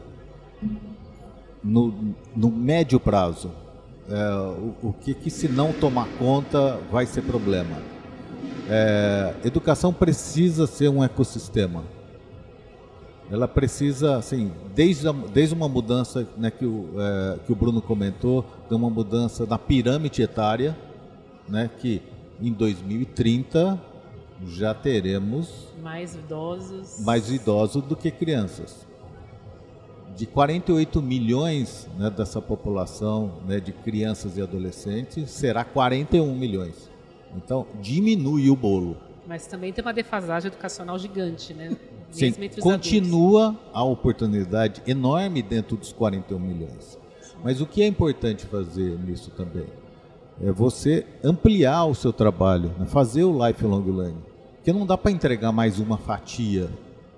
no, no médio prazo, é, o, o, que, que se não tomar conta vai ser problema. É, educação precisa ser um ecossistema. Ela precisa, assim, desde, a, desde uma mudança né, que, o, é, que o Bruno comentou, de uma mudança na pirâmide etária, né, que em 2030 já teremos mais idosos, mais idosos do que crianças de 48 milhões né, dessa população né, de crianças e adolescentes, será 41 milhões. Então, diminui o bolo. Mas também tem uma defasagem educacional gigante, né? Sim, continua adultos. a oportunidade enorme dentro dos 41 milhões. Sim. Mas o que é importante fazer nisso também? É você ampliar o seu trabalho, né? fazer o lifelong learning. Porque não dá para entregar mais uma fatia,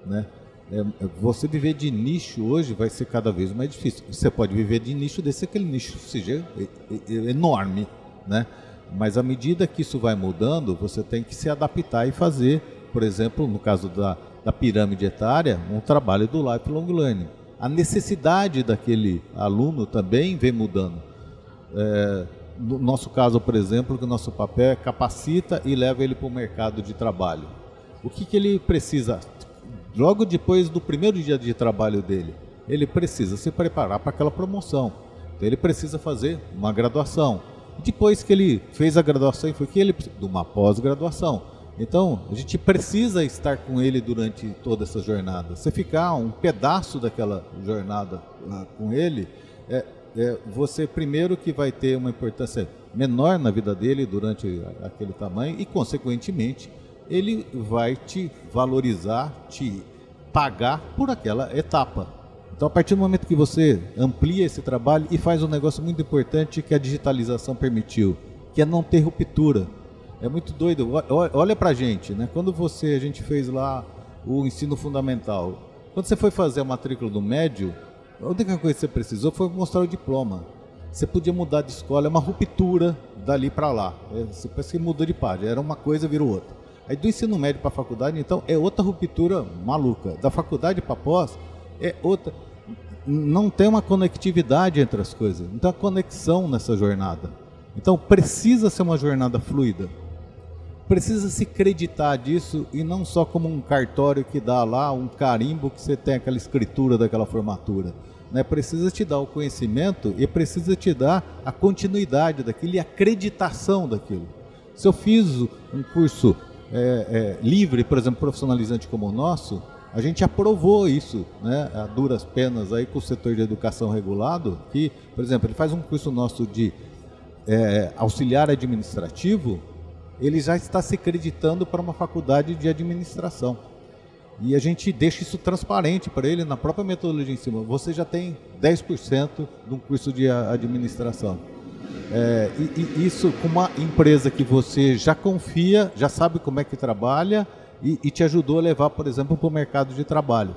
né? É, é, você viver de nicho hoje vai ser cada vez mais difícil. Você pode viver de nicho desse aquele nicho seja enorme, né? Mas à medida que isso vai mudando, você tem que se adaptar e fazer, por exemplo, no caso da, da pirâmide etária, um trabalho do lifelong learning. A necessidade daquele aluno também vem mudando. É, no nosso caso, por exemplo, que o nosso papel é capacita e leva ele para o mercado de trabalho. O que, que ele precisa logo depois do primeiro dia de trabalho dele, ele precisa se preparar para aquela promoção. Então ele precisa fazer uma graduação. Depois que ele fez a graduação, foi que ele de uma pós-graduação. Então, a gente precisa estar com ele durante toda essa jornada. Você ficar um pedaço daquela jornada com ele, é, é, você primeiro que vai ter uma importância menor na vida dele durante aquele tamanho e, consequentemente, ele vai te valorizar, te pagar por aquela etapa. Então, a partir do momento que você amplia esse trabalho e faz um negócio muito importante que a digitalização permitiu, que é não ter ruptura. É muito doido. Olha pra gente, né? Quando você, a gente fez lá o ensino fundamental, quando você foi fazer a matrícula do médio, a única coisa que você precisou foi mostrar o diploma. Você podia mudar de escola, é uma ruptura dali para lá. É, você parece que mudou de página, era uma coisa, virou outra. Aí do ensino médio para a faculdade, então, é outra ruptura maluca. Da faculdade para pós, é outra. Não tem uma conectividade entre as coisas. Não tem uma conexão nessa jornada. Então, precisa ser uma jornada fluida. Precisa se acreditar disso e não só como um cartório que dá lá um carimbo que você tem aquela escritura daquela formatura. Né? Precisa te dar o conhecimento e precisa te dar a continuidade daquilo e a acreditação daquilo. Se eu fiz um curso é, é, livre, por exemplo, profissionalizante como o nosso, a gente aprovou isso, né, a duras penas aí com o setor de educação regulado, que, por exemplo, ele faz um curso nosso de é, auxiliar administrativo, ele já está se acreditando para uma faculdade de administração. E a gente deixa isso transparente para ele na própria metodologia em cima. Você já tem 10% de um curso de administração. É, e, e, isso com uma empresa que você já confia, já sabe como é que trabalha e, e te ajudou a levar, por exemplo, para o mercado de trabalho.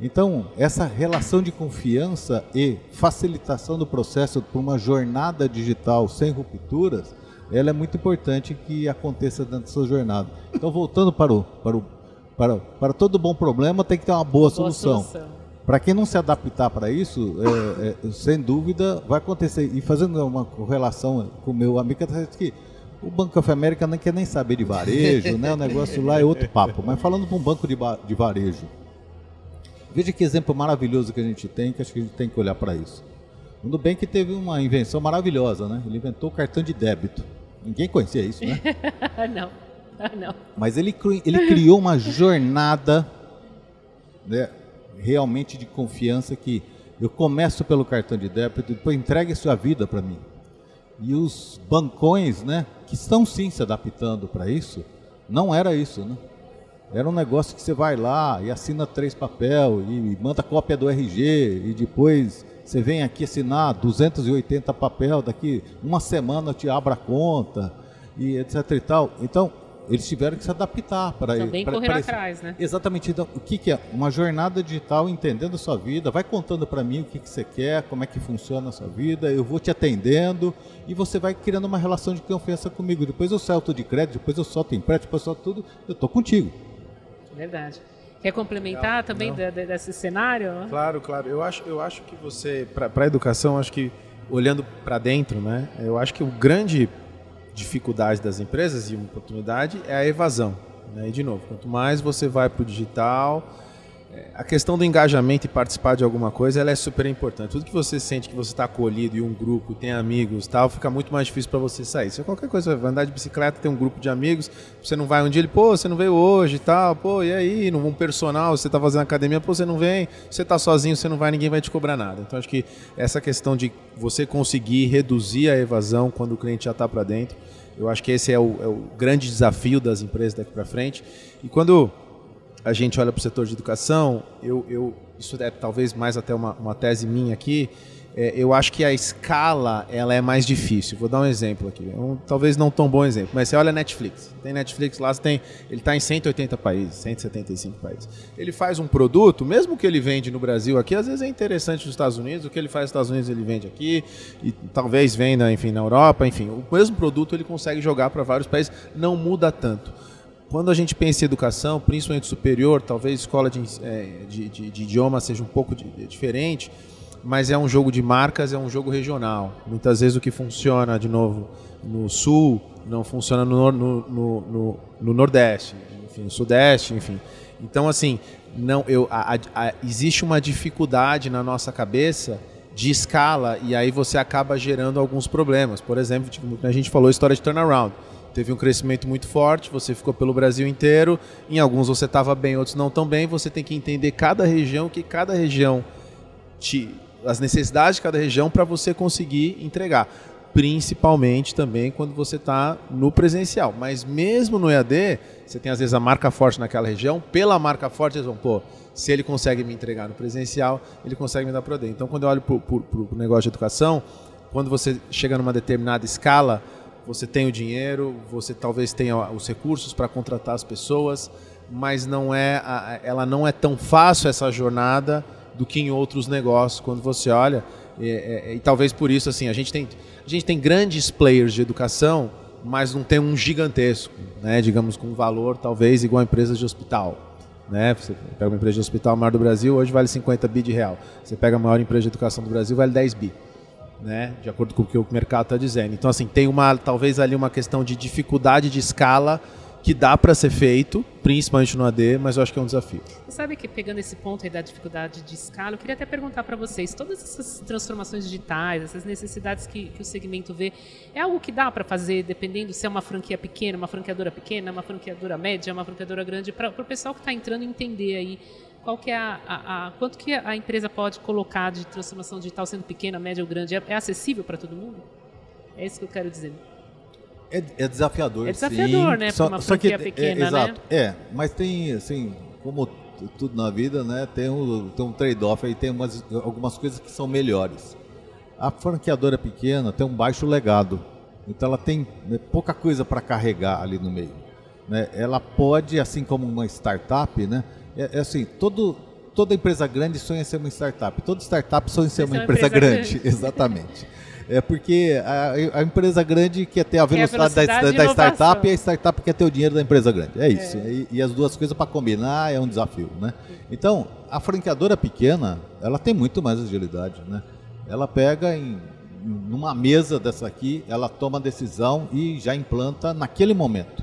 Então, essa relação de confiança e facilitação do processo para uma jornada digital sem rupturas, ela é muito importante que aconteça dentro dessa jornada. Então, voltando para o, para o para, para todo bom problema tem que ter uma boa, boa solução. solução. Para quem não se adaptar para isso, é, é, sem dúvida vai acontecer. E fazendo uma correlação com o meu amigo, que o Banco of America não quer nem saber de varejo, né? o negócio lá é outro papo. Mas falando para um banco de, de varejo, veja que exemplo maravilhoso que a gente tem, que acho que a gente tem que olhar para isso. O Nubank teve uma invenção maravilhosa, né? Ele inventou o cartão de débito. Ninguém conhecia isso, né? [laughs] não, não. Mas ele, ele criou uma jornada né, realmente de confiança que eu começo pelo cartão de débito, depois entregue sua vida para mim. E os bancões, né, que estão sim se adaptando para isso, não era isso, né? Era um negócio que você vai lá e assina três papel e manda cópia do RG e depois você vem aqui assinar 280 papel, daqui uma semana eu te abro a conta e etc e tal. Então, eles tiveram que se adaptar para Também pra, correr pra atrás, né? Exatamente. Então, o que, que, é? Uma jornada digital entendendo a sua vida. Vai contando para mim o que, que, você quer, como é que funciona a sua vida. Eu vou te atendendo e você vai criando uma relação de confiança comigo. Depois eu solto de crédito, depois eu solto empréstimo, depois eu solto tudo. Eu estou contigo. Verdade. Quer complementar Legal. também de, de, desse cenário? Claro, claro. Eu acho, eu acho que você, para a educação, acho que olhando para dentro, né? Eu acho que o grande dificuldade das empresas e uma oportunidade é a evasão. Né? E de novo, quanto mais você vai para o digital, a questão do engajamento e participar de alguma coisa ela é super importante. Tudo que você sente que você está acolhido em um grupo, tem amigos tal, fica muito mais difícil para você sair. Se qualquer coisa, vai andar de bicicleta, tem um grupo de amigos, você não vai um dia, ele, pô, você não veio hoje tal, pô, e aí, um personal, você está fazendo academia, pô, você não vem, você está sozinho, você não vai, ninguém vai te cobrar nada. Então acho que essa questão de você conseguir reduzir a evasão quando o cliente já está para dentro, eu acho que esse é o, é o grande desafio das empresas daqui para frente. E quando a gente olha para o setor de educação, eu, eu, isso é talvez mais até uma, uma tese minha aqui, é, eu acho que a escala ela é mais difícil. Vou dar um exemplo aqui, um, talvez não tão bom exemplo, mas você olha Netflix. Tem Netflix lá, tem, ele está em 180 países, 175 países. Ele faz um produto, mesmo que ele vende no Brasil aqui, às vezes é interessante nos Estados Unidos, o que ele faz nos Estados Unidos ele vende aqui, e talvez venda enfim, na Europa, enfim. O mesmo produto ele consegue jogar para vários países, não muda tanto quando a gente pensa em educação, principalmente superior, talvez escola de, é, de, de, de idioma seja um pouco diferente, mas é um jogo de marcas, é um jogo regional. Muitas vezes o que funciona, de novo, no sul, não funciona no, no, no, no, no nordeste, enfim, no sudeste, enfim. Então, assim, não, eu, a, a, existe uma dificuldade na nossa cabeça de escala e aí você acaba gerando alguns problemas. Por exemplo, tipo, a gente falou história de turnaround. Teve um crescimento muito forte, você ficou pelo Brasil inteiro, em alguns você estava bem, outros não tão bem. Você tem que entender cada região, que cada região te, as necessidades de cada região para você conseguir entregar. Principalmente também quando você está no presencial. Mas mesmo no EAD, você tem às vezes a marca forte naquela região, pela marca forte eles vão, pô, se ele consegue me entregar no presencial, ele consegue me dar para o EAD. Então quando eu olho para o negócio de educação, quando você chega numa determinada escala, você tem o dinheiro, você talvez tenha os recursos para contratar as pessoas, mas não é, ela não é tão fácil essa jornada do que em outros negócios quando você olha. E, e, e, talvez por isso assim a gente tem a gente tem grandes players de educação, mas não tem um gigantesco, né? Digamos com valor talvez igual a empresas de hospital. Né? Você pega uma empresa de hospital maior do Brasil, hoje vale 50 bi de real. Você pega a maior empresa de educação do Brasil, vale 10 bi. Né? De acordo com o que o mercado está dizendo. Então, assim, tem uma, talvez ali uma questão de dificuldade de escala que dá para ser feito, principalmente no AD, mas eu acho que é um desafio. Você sabe que pegando esse ponto aí da dificuldade de escala, eu queria até perguntar para vocês, todas essas transformações digitais, essas necessidades que, que o segmento vê, é algo que dá para fazer dependendo se é uma franquia pequena, uma franqueadora pequena, uma franqueadora média, uma franqueadora grande, para o pessoal que está entrando entender aí qual que é a, a, a, quanto que a empresa pode colocar de transformação digital sendo pequena, média ou grande, é, é acessível para todo mundo? É isso que eu quero dizer. É, é desafiador, É desafiador, sim. né? Para uma franquia que, pequena, é, exato. né? É, mas tem, assim, como tudo na vida, né? Tem um, tem um trade-off aí, tem umas, algumas coisas que são melhores. A franqueadora pequena tem um baixo legado, então ela tem né, pouca coisa para carregar ali no meio. Né? Ela pode, assim como uma startup, né? É, é assim, todo, toda empresa grande sonha ser uma startup. Toda startup sonha ser uma, uma empresa, empresa grande. grande. [laughs] Exatamente. É porque a, a, empresa grande quer ter a velocidade, a velocidade da, da, startup e a startup quer ter o dinheiro da empresa grande. É isso. É. E, e, as duas coisas para combinar é um desafio, né? Então, a franqueadora pequena, ela tem muito mais agilidade, né? Ela pega em numa mesa dessa aqui, ela toma a decisão e já implanta naquele momento.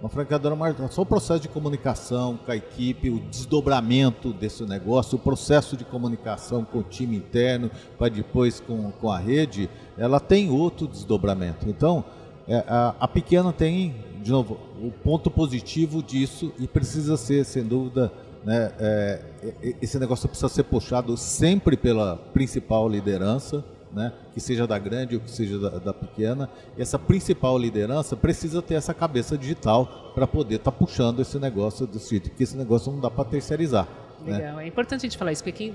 Uma franqueadora maior, só o processo de comunicação com a equipe, o desdobramento desse negócio, o processo de comunicação com o time interno, para depois com, com a rede, ela tem outro desdobramento. Então, é, a, a pequena tem, de novo, o ponto positivo disso e precisa ser, sem dúvida, Né? É, esse negócio precisa ser puxado sempre pela principal liderança, né? que seja da grande ou que seja da, da pequena. Essa principal liderança precisa ter essa cabeça digital para poder estar tá puxando esse negócio desse jeito, porque esse negócio não dá para terceirizar. Né? Legal, né? é importante a gente falar isso, porque quem,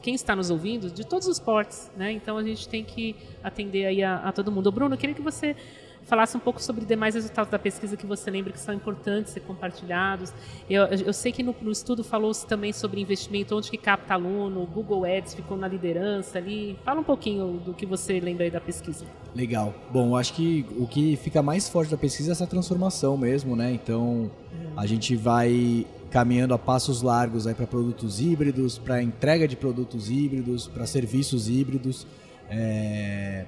quem, está nos ouvindo, de todos os portes, né? Então a gente tem que atender aí a, a todo mundo. Bruno, eu queria que você falasse um pouco sobre demais resultados da pesquisa que você lembra que são importantes ser compartilhados. Eu, eu sei que no, no estudo falou-se também sobre investimento, onde que capta aluno, Google Ads ficou na liderança ali. Fala um pouquinho do que você lembra aí da pesquisa. Legal. Bom, acho que o que fica mais forte da pesquisa é essa transformação mesmo, né? Então, a gente vai caminhando a passos largos aí para produtos híbridos, para entrega de produtos híbridos, para serviços híbridos. É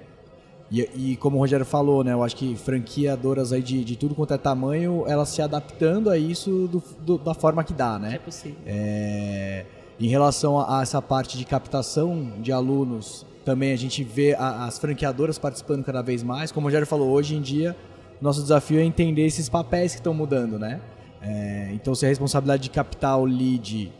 e, e, como o Rogério falou, né, eu acho que franqueadoras aí de, de tudo quanto é tamanho, elas se adaptando a isso do, do, da forma que dá, né? É possível. É, em relação a, a, essa parte de captação de alunos, também a gente vê a, as franqueadoras participando cada vez mais. Como o Rogério falou, hoje em dia, nosso desafio é entender esses papéis que estão mudando, né? É, então, se a responsabilidade de captar o lead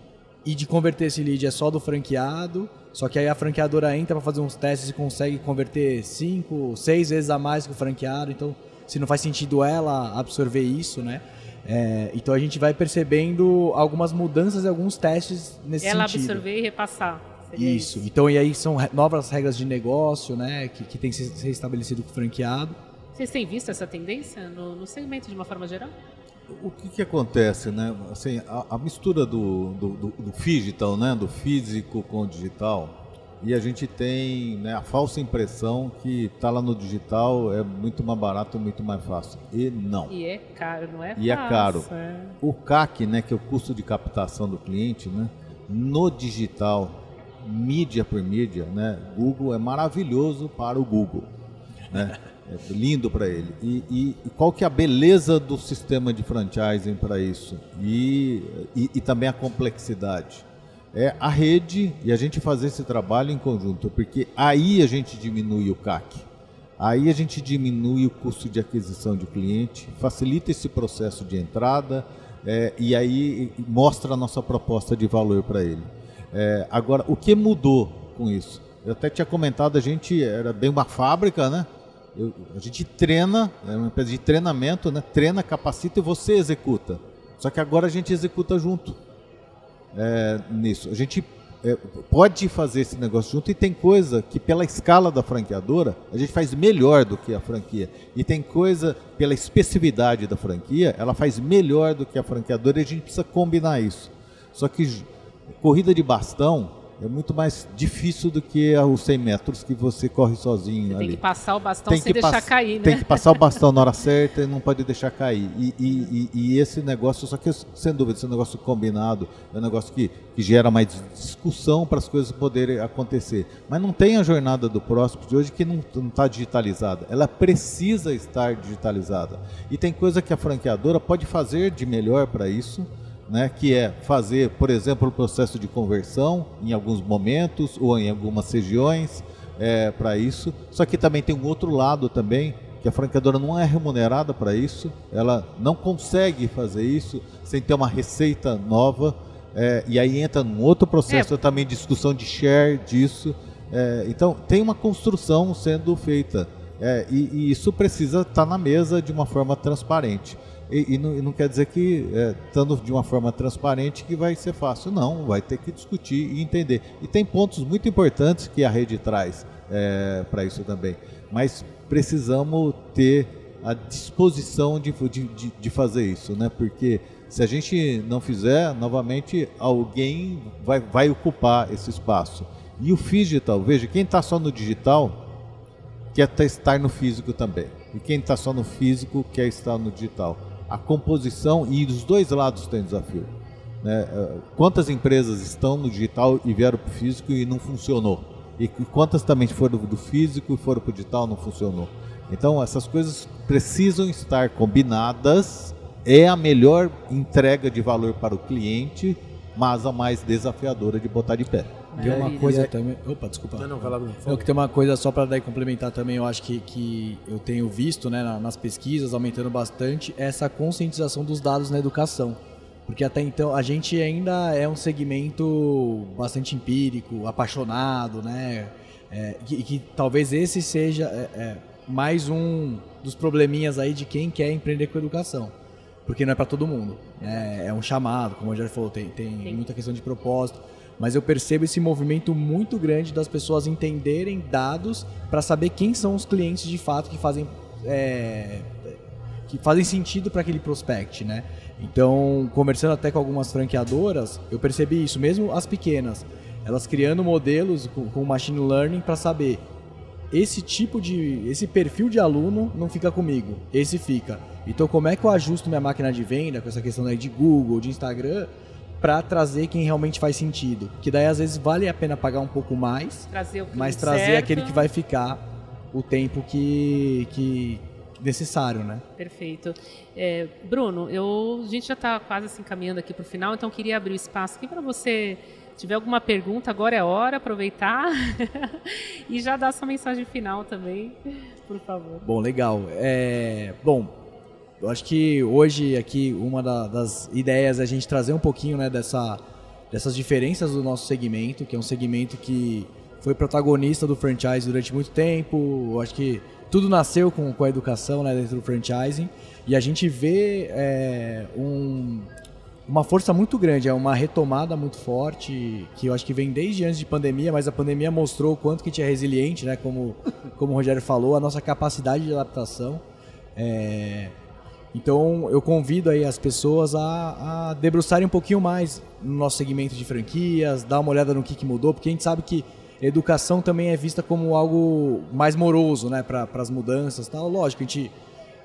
e de converter esse lead é só do franqueado, só que aí a franqueadora entra para fazer uns testes e consegue converter cinco, seis vezes a mais que o franqueado. Então, se não faz sentido ela absorver isso, né? É, então a gente vai percebendo algumas mudanças e alguns testes nesse ela sentido. Ela absorver e repassar. Isso. isso. Então e aí são novas regras de negócio, né? Que, que tem que ser estabelecido com o franqueado. Vocês têm visto essa tendência no, no segmento de uma forma geral? O que, que acontece, né? Assim, a, a mistura do, do, do, do, digital, né? Do físico com o digital, e a gente tem né, a falsa impressão que tá lá no digital é muito mais barato, muito mais fácil. E não. E é caro, não é E fácil, é caro. É. O CAC, né, que é o custo de captação do cliente, né? No digital, mídia por mídia, né? Google é maravilhoso para o Google, né? [laughs] É lindo para ele. E, e, e, qual que é a beleza do sistema de franchising para isso? E, e, e, também a complexidade. É a rede e a gente fazer esse trabalho em conjunto, porque aí a gente diminui o CAC. Aí a gente diminui o custo de aquisição de cliente, facilita esse processo de entrada é, e aí mostra a nossa proposta de valor para ele. É, agora, o que mudou com isso? Eu até tinha comentado, a gente era bem uma fábrica, né? Eu, a gente treina, é uma empresa de treinamento, né? treina, capacita e você executa. Só que agora a gente executa junto é, nisso. A gente é, pode fazer esse negócio junto e tem coisa que pela escala da franqueadora a gente faz melhor do que a franquia. E tem coisa pela especificidade da franquia, ela faz melhor do que a franqueadora e a gente precisa combinar isso. Só que corrida de bastão é muito mais difícil do que os 100 metros que você corre sozinho. Você ali. tem que passar o bastão tem sem deixar cair, né? Tem que passar o bastão na hora [laughs] certa e não pode deixar cair. E, e, e, e, esse negócio, só que sem dúvida, esse negócio combinado é um negócio que, que gera mais discussão para as coisas poderem acontecer. Mas não tem a jornada do próximo de hoje que não está digitalizada. Ela precisa estar digitalizada. E tem coisa que a franqueadora pode fazer de melhor para isso né, que é fazer, por exemplo, o processo de conversão em alguns momentos ou em algumas regiões é, para isso. Só que também tem um outro lado também, que a franqueadora não é remunerada para isso, ela não consegue fazer isso sem ter uma receita nova, é, e aí entra num outro processo é. também de discussão de share disso. É, então tem uma construção sendo feita. É, e, e, isso precisa estar tá na mesa de uma forma transparente. E, e, não, e, não, quer dizer que, é, estando de uma forma transparente, que vai ser fácil. Não, vai ter que discutir e entender. E tem pontos muito importantes que a rede traz é, para isso também. Mas precisamos ter a disposição de, de, de, fazer isso, né? Porque se a gente não fizer, novamente alguém vai, vai ocupar esse espaço. E o digital, veja, quem está só no digital quer estar no físico também. E quem está só no físico quer estar no digital a composição e dos dois lados tem desafio. Né? É, quantas empresas estão no digital e vieram para o físico e não funcionou? E quantas também foram do físico e foram para o digital e não funcionou? Então essas coisas precisam estar combinadas. É a melhor entrega de valor para o cliente, mas a mais desafiadora de botar de pé. Tem uma coisa é... também. Opa, desculpa. Não, não, vai lá, não, que tem uma coisa só para daí complementar também, eu acho que, que eu tenho visto né, nas pesquisas, aumentando bastante, essa conscientização dos dados na educação. Porque até então a gente ainda é um segmento bastante empírico, apaixonado, né? É, e que, que, talvez esse seja é, é, mais um dos probleminhas aí de quem quer empreender com educação. Porque não é para todo mundo. Né? É um chamado, como o Jair falou, tem, tem muita questão de propósito. Mas eu percebo esse movimento muito grande das pessoas entenderem dados para saber quem são os clientes de fato que fazem é, que fazem sentido para aquele prospect, né? Então, conversando até com algumas franqueadoras, eu percebi isso, mesmo as pequenas, elas criando modelos com, com machine learning para saber esse tipo de, esse perfil de aluno não fica comigo, esse fica. Então, como é que eu ajusto minha máquina de venda com essa questão aí de Google, de Instagram, para trazer quem realmente faz sentido? Que daí às vezes vale a pena pagar um pouco mais, trazer mas trazer certo. aquele que vai ficar o tempo que, que necessário, né? Perfeito. É, Bruno, eu, a gente já está quase se encaminhando aqui para o final, então queria abrir o espaço aqui para você tiver alguma pergunta, agora é hora, aproveitar [laughs] e já dar sua mensagem final também, por favor. Bom, legal. É, bom, eu acho que hoje aqui uma da, das ideias é a gente trazer um pouquinho né, dessa, dessas diferenças do nosso segmento, que é um segmento que foi protagonista do franchise durante muito tempo. Eu acho que tudo nasceu com, com a educação né, dentro do franchising e a gente vê é, um, uma força muito grande, é uma retomada muito forte, que eu acho que vem desde antes de pandemia, mas a pandemia mostrou o quanto que é resiliente, né? Como, como o Rogério falou, a nossa capacidade de adaptação. É... Então eu convido aí as pessoas a, a debruçarem um pouquinho mais no nosso segmento de franquias, dar uma olhada no que, que mudou, porque a gente sabe que educação também é vista como algo mais moroso, né, para as mudanças, tal. Lógico, a gente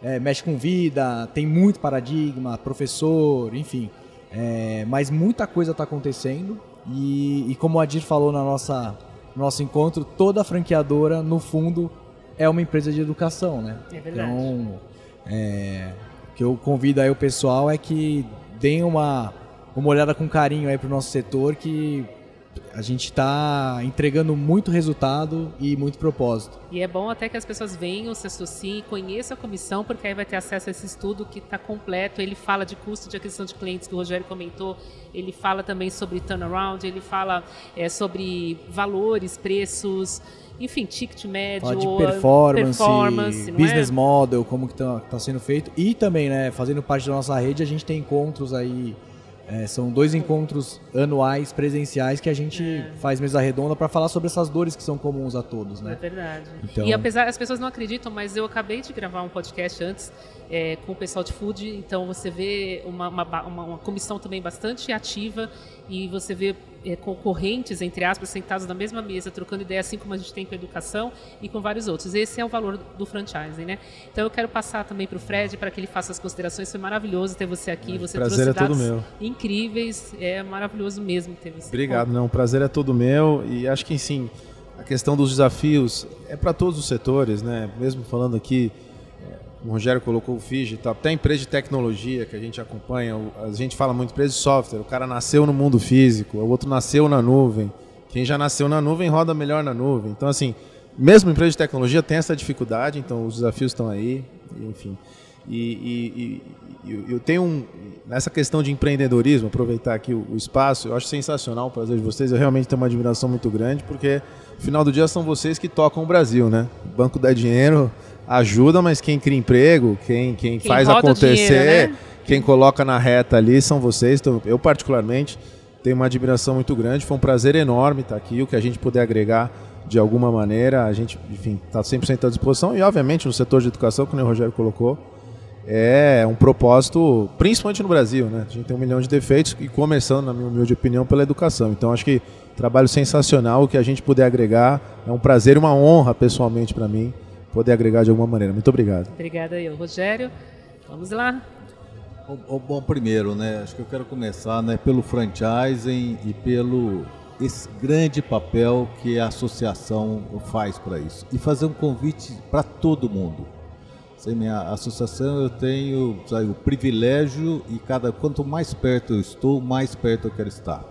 é, mexe com vida, tem muito paradigma, professor, enfim. É, mas muita coisa está acontecendo e, e, como o Adir falou na nossa no nosso encontro, toda franqueadora, no fundo, é uma empresa de educação, né? É verdade. Então, é, que eu convido aí o pessoal é que deem uma, uma olhada com carinho aí para o nosso setor, que a gente está entregando muito resultado e muito propósito. E é bom até que as pessoas venham, se associem, conheçam a comissão, porque aí vai ter acesso a esse estudo que está completo. Ele fala de custo de aquisição de clientes, que o Rogério comentou, ele fala também sobre turnaround, ele fala é, sobre valores, preços, enfim, ticket médio, Fala de performance, performance business é? model, como que está tá sendo feito. E também, né, fazendo parte da nossa rede, a gente tem encontros aí é, são dois encontros anuais presenciais que a gente é. faz mesa redonda para falar sobre essas dores que são comuns a todos, né? É verdade. Então... E apesar as pessoas não acreditam, mas eu acabei de gravar um podcast antes é, com o pessoal de food, então você vê uma, uma, uma, uma comissão também bastante ativa e você vê é, concorrentes, entre aspas, sentados na mesma mesa, trocando ideia, assim como a gente tem com a educação e com vários outros. Esse é o valor do franchising, né? Então eu quero passar também para o Fred para que ele faça as considerações. Foi maravilhoso ter você aqui. Você prazer trouxe é todo meu. incríveis. É maravilhoso mesmo ter você. Obrigado, não. O prazer é todo meu e acho que sim. A questão dos desafios é para todos os setores, né? Mesmo falando aqui o Rogério colocou o Fiji, até empresa de tecnologia que a gente acompanha, a gente fala muito empresa de software, o cara nasceu no mundo físico, o outro nasceu na nuvem. Quem já nasceu na nuvem roda melhor na nuvem. Então, assim, mesmo empresa de tecnologia tem essa dificuldade, então os desafios estão aí, enfim. E, e, e eu tenho um, nessa questão de empreendedorismo, aproveitar aqui o, o, espaço, eu acho sensacional o prazer de vocês, eu realmente tenho uma admiração muito grande, porque no final do dia são vocês que tocam o Brasil, né? O banco dá dinheiro, ajuda, mas quem cria emprego, quem, quem, quem faz acontecer, dinheiro, né? quem coloca na reta ali são vocês. Então, eu, particularmente, tenho uma admiração muito grande. Foi um prazer enorme estar aqui. O que a gente puder agregar de alguma maneira, a gente, enfim, está 100% à disposição. E, obviamente, no setor de educação, como o Rogério colocou, é um propósito, principalmente no Brasil, né? A gente tem um milhão de defeitos e começando, na minha humilde opinião, pela educação. Então, acho que trabalho sensacional, o que a gente puder agregar é um prazer e uma honra, pessoalmente, para mim, poder agregar de alguma maneira. Muito obrigado. Obrigada eu, Rogério. Vamos lá. Bom, bom, primeiro, né, acho que eu quero começar, né, pelo franchising e pelo esse grande papel que a associação faz para isso e fazer um convite para todo mundo. Sem minha associação eu tenho sabe, o privilégio e cada quanto mais perto eu estou, mais perto eu quero estar.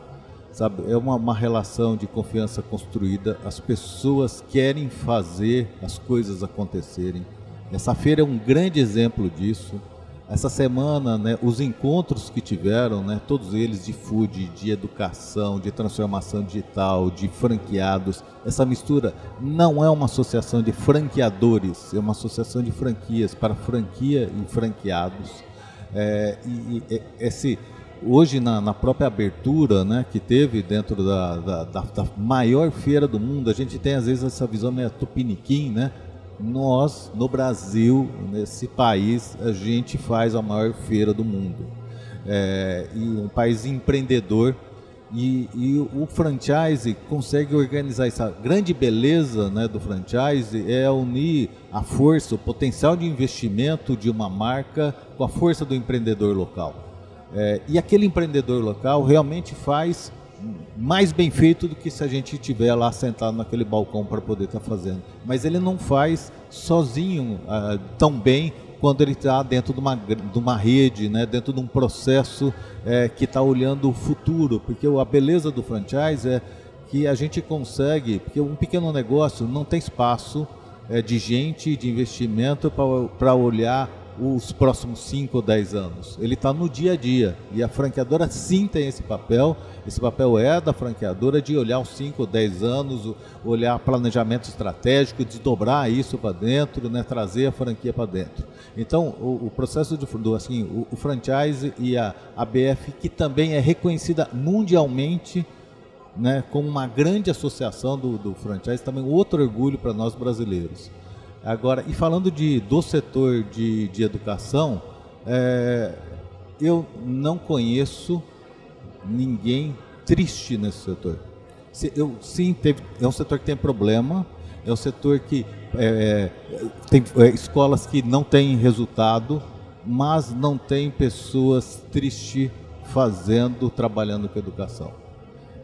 Sabe, é uma, uma relação de confiança construída. As pessoas querem fazer as coisas acontecerem. Essa feira é um grande exemplo disso. essa semana, né, os encontros que tiveram, né, todos eles de food, de educação, de transformação digital, de franqueados, essa mistura não é uma associação de franqueadores, é uma associação de franquias para franquia e franqueados. É, e, e esse hoje na, na, própria abertura né, que teve dentro da, da, da, da, maior feira do mundo, a gente tem às vezes essa visão meio tupiniquim, né? nós, no Brasil, nesse país, a gente faz a maior feira do mundo. É, e um país empreendedor. E, e, o franchise consegue organizar essa grande beleza né, do franchise é unir a força, o potencial de investimento de uma marca com a força do empreendedor local. É, e aquele empreendedor local realmente faz mais bem feito do que se a gente estiver lá sentado naquele balcão para poder estar tá fazendo. Mas ele não faz sozinho uh, tão bem quando ele está dentro de uma, de uma rede, né, dentro de um processo é, que está olhando o futuro, porque a beleza do franchise é que a gente consegue, porque um pequeno negócio não tem espaço é, de gente, de investimento para olhar os próximos 5 ou 10 anos. Ele está no dia a dia. E a franqueadora sim tem esse papel. Esse papel é da franqueadora de olhar os 5 ou 10 anos, olhar planejamento estratégico, desdobrar isso para dentro, né, trazer a franquia para dentro. Então, o, o processo de, do, assim, o, o franchise e a ABF, que também é reconhecida mundialmente né, como uma grande associação do, do franchise, também outro orgulho para nós brasileiros. Agora, e falando de, do setor de, de educação, é, eu não conheço ninguém triste nesse setor. Eu, sim, teve, é um setor que tem problema, é um setor que é, tem é, escolas que não têm resultado, mas não tem pessoas tristes fazendo, trabalhando com educação.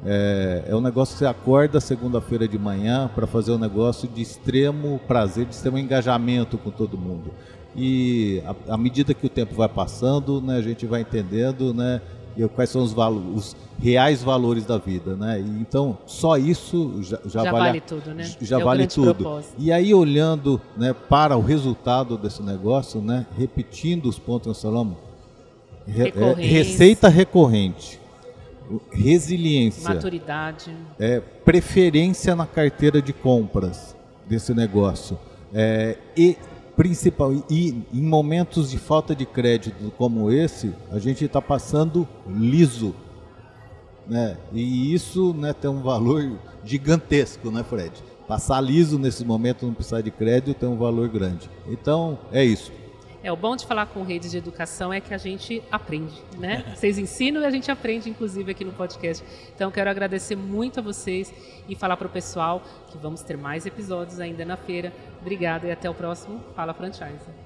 É, é um negócio que você acorda segunda-feira de manhã para fazer um negócio de extremo prazer, de extremo engajamento com todo mundo. E à medida que o tempo vai passando, né, a gente vai entendendo né, quais são os, os reais valores da vida. Né? E, então, só isso já, já, já vale, vale, tudo. Né? Já é vale tudo. Propósito. E aí, olhando né, para o resultado desse negócio, né, repetindo os pontos que nós falamos, re, é, receita recorrente resiliência, maturidade, é, preferência na carteira de compras desse negócio é, e principal e em momentos de falta de crédito como esse a gente está passando liso, né? E isso né, tem um valor gigantesco, né, Fred? Passar liso nesse momento não precisar de crédito tem um valor grande. Então é isso. É, o bom de falar com redes de educação é que a gente aprende, né? [laughs] Vocês ensinam e a gente aprende, inclusive, aqui no podcast. Então, quero agradecer muito a vocês e falar para o pessoal que vamos ter mais episódios ainda na feira. Obrigada e até o próximo Fala Franchise.